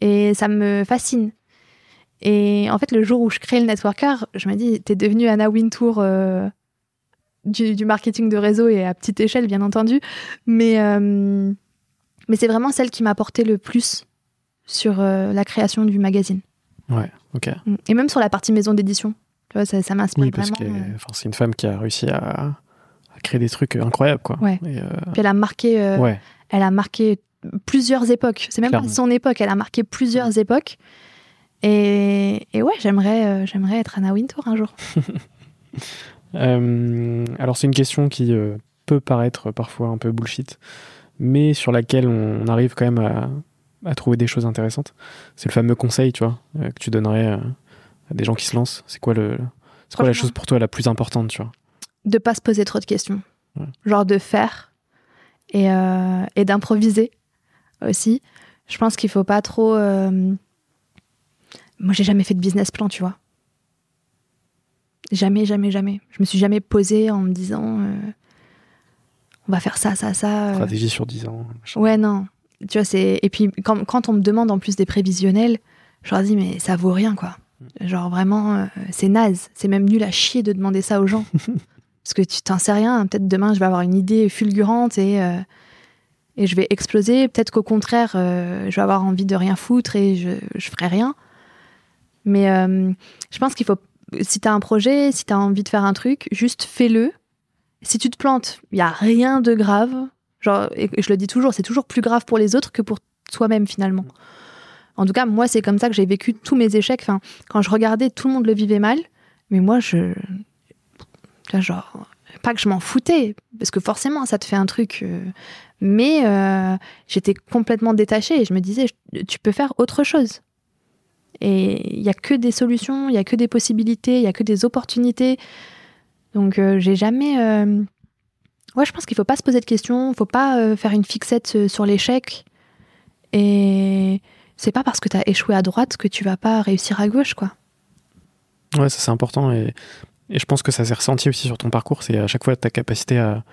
Et ça me fascine. Et en fait, le jour où je crée le networker, je me dis, t'es devenue Anna Wintour euh, du, marketing de réseau et à petite échelle, bien entendu. Mais, euh, mais c'est vraiment celle qui m'a apporté le plus sur euh, la création du magazine. Ouais, ok. Et même sur la partie maison d'édition. Ça, ça m'inspire oui, parce vraiment. c'est une femme qui a réussi à, créer des trucs incroyables, quoi. Ouais. Puis elle a marqué, ouais. elle a marqué plusieurs époques. C'est même pas son époque, elle a marqué plusieurs époques. Et, ouais, j'aimerais, euh, j'aimerais être Anna Wintour un jour. Euh, alors c'est une question qui euh, peut paraître parfois un peu bullshit, mais sur laquelle on, arrive quand même à, trouver des choses intéressantes. C'est le fameux conseil, tu vois, que tu donnerais à des gens qui se lancent. C'est quoi le, c'est quoi la chose pour toi la plus importante, tu vois? De pas se poser trop de questions, genre de faire et, et d'improviser aussi. Je pense qu'il faut pas trop. Euh, moi, j'ai jamais fait de business plan, tu vois. Jamais, jamais, jamais. Je me suis jamais posée en me disant euh, on va faire ça, ça, ça. Euh. Stratégie sur 10 ans. Ouais, non. Tu vois, c'est. Et puis, quand, quand, on me demande en plus des prévisionnels, je leur dis mais ça vaut rien, quoi. Mm. Genre vraiment, c'est naze. C'est même nul à chier de demander ça aux gens. Parce que tu t'en sais rien. Peut-être demain, je vais avoir une idée fulgurante et et je vais exploser. Peut-être qu'au contraire, euh, je vais avoir envie de rien foutre et je, je ferai rien. Mais euh, je pense qu'il faut, si tu as un projet, si tu as envie de faire un truc, juste fais-le. Si tu te plantes, il n'y a rien de grave. Genre, et je le dis toujours, c'est toujours plus grave pour les autres que pour toi-même finalement. En tout cas, moi, c'est comme ça que j'ai vécu tous mes échecs. Enfin, quand je regardais, tout le monde le vivait mal. Mais moi, je. Genre, pas que je m'en foutais, parce que forcément, ça te fait un truc. Euh, mais euh, j'étais complètement détachée et je me disais, tu peux faire autre chose. Et il n'y a que des solutions, il n'y a que des possibilités, il n'y a que des opportunités. Donc euh, j'ai jamais... Euh, ouais, je pense qu'il ne faut pas se poser de questions, il ne faut pas faire une fixette sur l'échec. Et c'est pas parce que tu as échoué à droite que tu vas pas réussir à gauche, quoi. Ouais, ça c'est important et, et, je pense que ça s'est ressenti aussi sur ton parcours, c'est à chaque fois ta capacité à,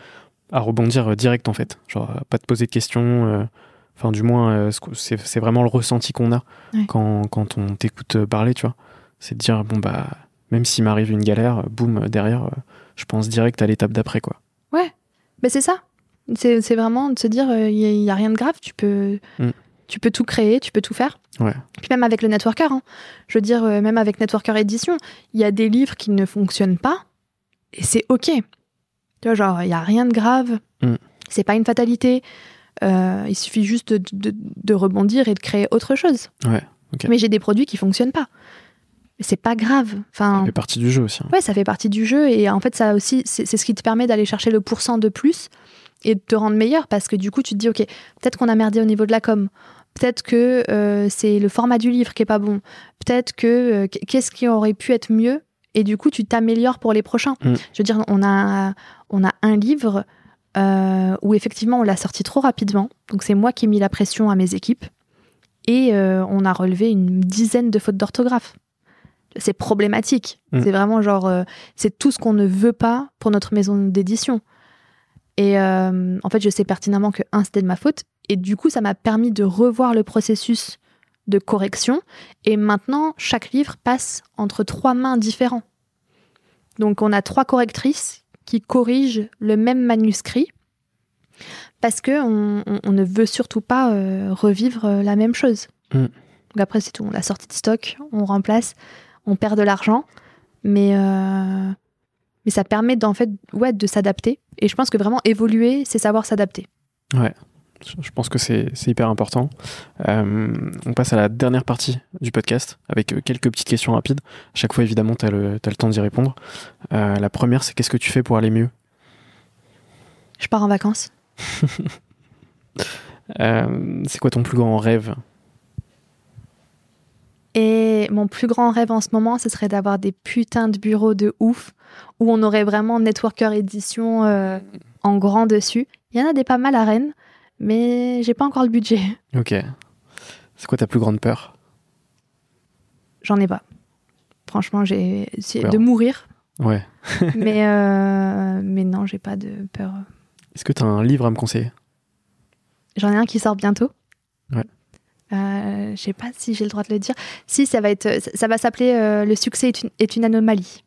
à rebondir euh, direct en fait. Genre, pas te poser de questions. Euh, enfin, du moins, euh, c'est vraiment le ressenti qu'on a quand, quand, on t'écoute parler, tu vois. C'est de dire, bon, bah, même s'il m'arrive une galère, boum, derrière, je pense direct à l'étape d'après, quoi. Ouais, mais c'est ça. C'est vraiment de se dire, il n'y a, rien de grave, tu peux. Mm. Tu peux tout créer, tu peux tout faire. Ouais. Puis même avec le networker, hein. je veux dire, euh, même avec networker édition, il y a des livres qui ne fonctionnent pas et c'est ok. Tu vois, genre, il y a rien de grave. Mm. C'est pas une fatalité. Euh, il suffit juste de, de- de rebondir et de créer autre chose. Ouais. Mais j'ai des produits qui fonctionnent pas. C'est pas grave. Enfin, Ça fait partie du jeu aussi. hein. Ouais, ça fait partie du jeu et en fait, ça aussi, c'est c'est ce qui te permet d'aller chercher le pourcent de plus et de te rendre meilleur parce que du coup, tu te dis, ok, peut-être qu'on a merdé au niveau de la com, peut-être que euh, c'est le format du livre qui est pas bon, peut-être que euh, qu'est-ce qui aurait pu être mieux et du coup, tu t'améliores pour les prochains. Mm. Je veux dire, on a, on a un livre euh, où effectivement, on l'a sorti trop rapidement, donc c'est moi qui ai mis la pression à mes équipes et euh, on a relevé une dizaine de fautes d'orthographe. C'est problématique. Mm. C'est vraiment genre, euh, c'est tout ce qu'on ne veut pas pour notre maison d'édition. Et en fait, je sais pertinemment que un, c'était de ma faute. Et du coup, ça m'a permis de revoir le processus de correction. Et maintenant, chaque livre passe entre trois mains différents. Donc, on a trois correctrices qui corrigent le même manuscrit parce que on, on- on ne veut surtout pas euh, revivre euh, la même chose. Mm. Donc après, c'est tout. On l'a sorti de stock, on remplace, on perd de l'argent, mais euh, mais ça permet d'en fait ouais de s'adapter. Et je pense que vraiment évoluer, c'est savoir s'adapter. Je je pense que c'est hyper important. Euh, on passe à la dernière partie du podcast avec euh, quelques petites questions rapides. À chaque fois, évidemment, tu as, le t'as le temps d'y répondre. Euh, la première, c'est qu'est-ce que tu fais pour aller mieux? Je pars en vacances. Euh, C'est quoi ton plus grand rêve? Et mon plus grand rêve en ce moment, ce serait d'avoir des putains de bureaux de ouf où on aurait vraiment Networker Édition euh, en grand dessus. Il y en a des pas mal à Rennes, mais j'ai pas encore le budget. Ok. C'est quoi ta plus grande peur? J'en ai pas. Franchement, j'ai c'est de mourir, Ouais. mais euh, mais non, j'ai pas de peur. Est-ce que tu as un livre à me conseiller? J'en ai un qui sort bientôt. Ouais. Euh, je sais pas si j'ai le droit de le dire. Si, ça va être, ça va s'appeler euh, Le succès est une, est une anomalie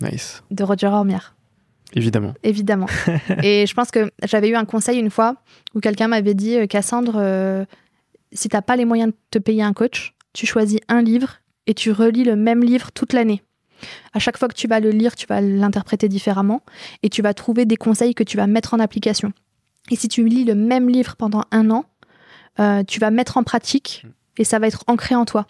Nice. de Roger Ormière. Évidemment. évidemment. et je pense que j'avais eu un conseil une fois où quelqu'un m'avait dit euh, Cassandre, euh, si t'as pas les moyens de te payer un coach, tu choisis un livre et tu relis le même livre toute l'année. À chaque fois que tu vas le lire, tu vas l'interpréter différemment et tu vas trouver des conseils que tu vas mettre en application. Et si tu lis le même livre pendant un an, euh, tu vas mettre en pratique et ça va être ancré en toi.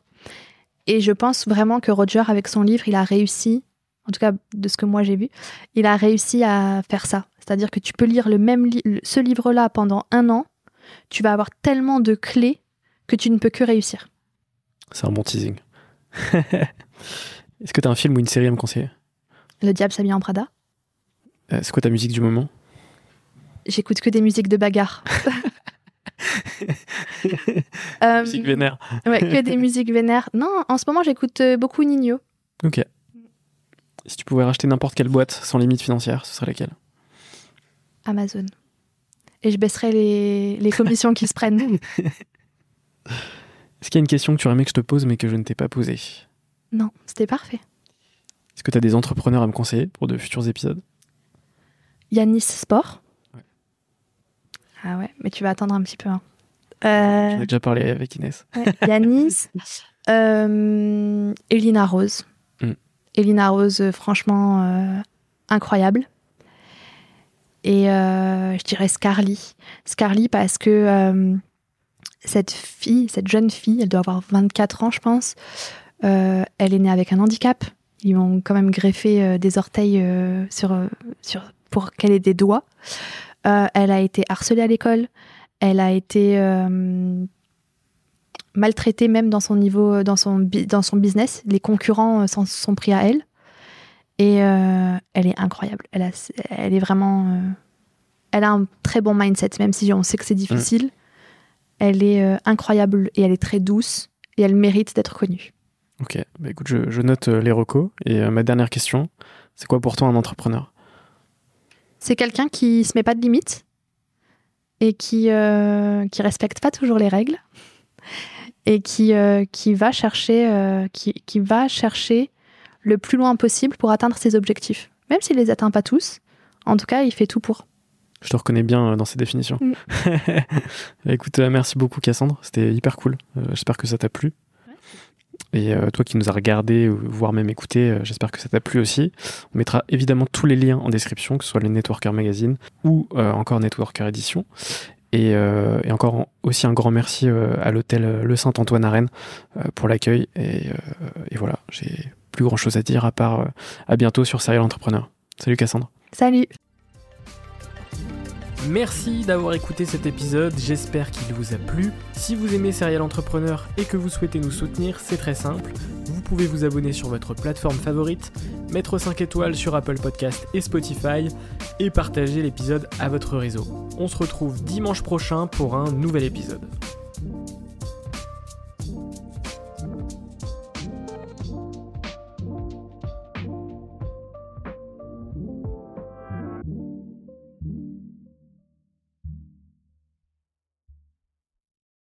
Et je pense vraiment que Roger, avec son livre, il a réussi, en tout cas de ce que moi j'ai vu, il a réussi à faire ça. C'est-à-dire que tu peux lire le même li- ce livre-là pendant un an, tu vas avoir tellement de clés que tu ne peux que réussir. C'est un bon teasing. Est-ce que tu as un film ou une série à me conseiller? Le diable s'habille en Prada. Euh, C'est quoi ta musique du moment? J'écoute que des musiques de bagarre. Euh, Musique vénère. ouais, que des musiques vénères. Non, en ce moment, j'écoute euh, beaucoup Nino. Ok. Si tu pouvais racheter n'importe quelle boîte sans limite financière, ce serait laquelle? Amazon. Et je baisserai les, les commissions qui se prennent. Est-ce qu'il y a une question que tu aurais aimé que je te pose mais que je ne t'ai pas posée? Non, c'était parfait. Est-ce que tu as des entrepreneurs à me conseiller pour de futurs épisodes? Yanis Sport. Ouais. Ah ouais, mais tu vas attendre un petit peu. hein. J'en Euh, ai déjà parlé avec Inès. Ouais, Yanis, euh, Elina Rose. Elina Rose, euh, franchement, euh, incroyable. Et euh, je dirais Scarly. Scarly parce que cette fille, cette jeune fille, elle doit avoir 24 ans, je pense. elle est née avec un handicap. Ils ont quand même greffé des orteils pour qu'elle ait des doigts. Elle a été harcelée à l'école. Elle a été maltraitée même dans son niveau, dans son, dans son business. Les concurrents euh, s'en sont pris à elle. Et euh, elle est incroyable. Elle, a, elle est vraiment. euh, elle a un très bon mindset, même si on sait que c'est difficile. Elle est euh, incroyable et elle est très douce et elle mérite d'être connue. Ok, bah écoute, je, je note euh, les recos. Et euh, ma dernière question, c'est quoi pour toi un entrepreneur? C'est quelqu'un qui se met pas de limites et qui euh, qui respecte pas toujours les règles et qui euh, qui va chercher euh, qui, qui va chercher le plus loin possible pour atteindre ses objectifs. Même s'il les atteint pas tous, en tout cas, il fait tout pour. Je te reconnais bien dans ces définitions. Mm. Écoute, merci beaucoup Cassandre, c'était hyper cool. J'espère que ça t'a plu. Et toi qui nous as regardé, voire même écouté, j'espère que ça t'a plu aussi. On mettra évidemment tous les liens en description, que ce soit le Networker Magazine ou encore Networker Edition. Et, encore aussi un grand merci à l'hôtel Le Saint-Antoine à Rennes pour l'accueil. Et, et, voilà, j'ai plus grand chose à dire à part à bientôt sur Serial Entrepreneur. Salut Cassandre. Salut. Merci d'avoir écouté cet épisode, j'espère qu'il vous a plu. Si vous aimez Serial Entrepreneur et que vous souhaitez nous soutenir, c'est très simple. Vous pouvez vous abonner sur votre plateforme favorite, mettre 5 étoiles sur Apple Podcast et Spotify et partager l'épisode à votre réseau. On se retrouve dimanche prochain pour un nouvel épisode.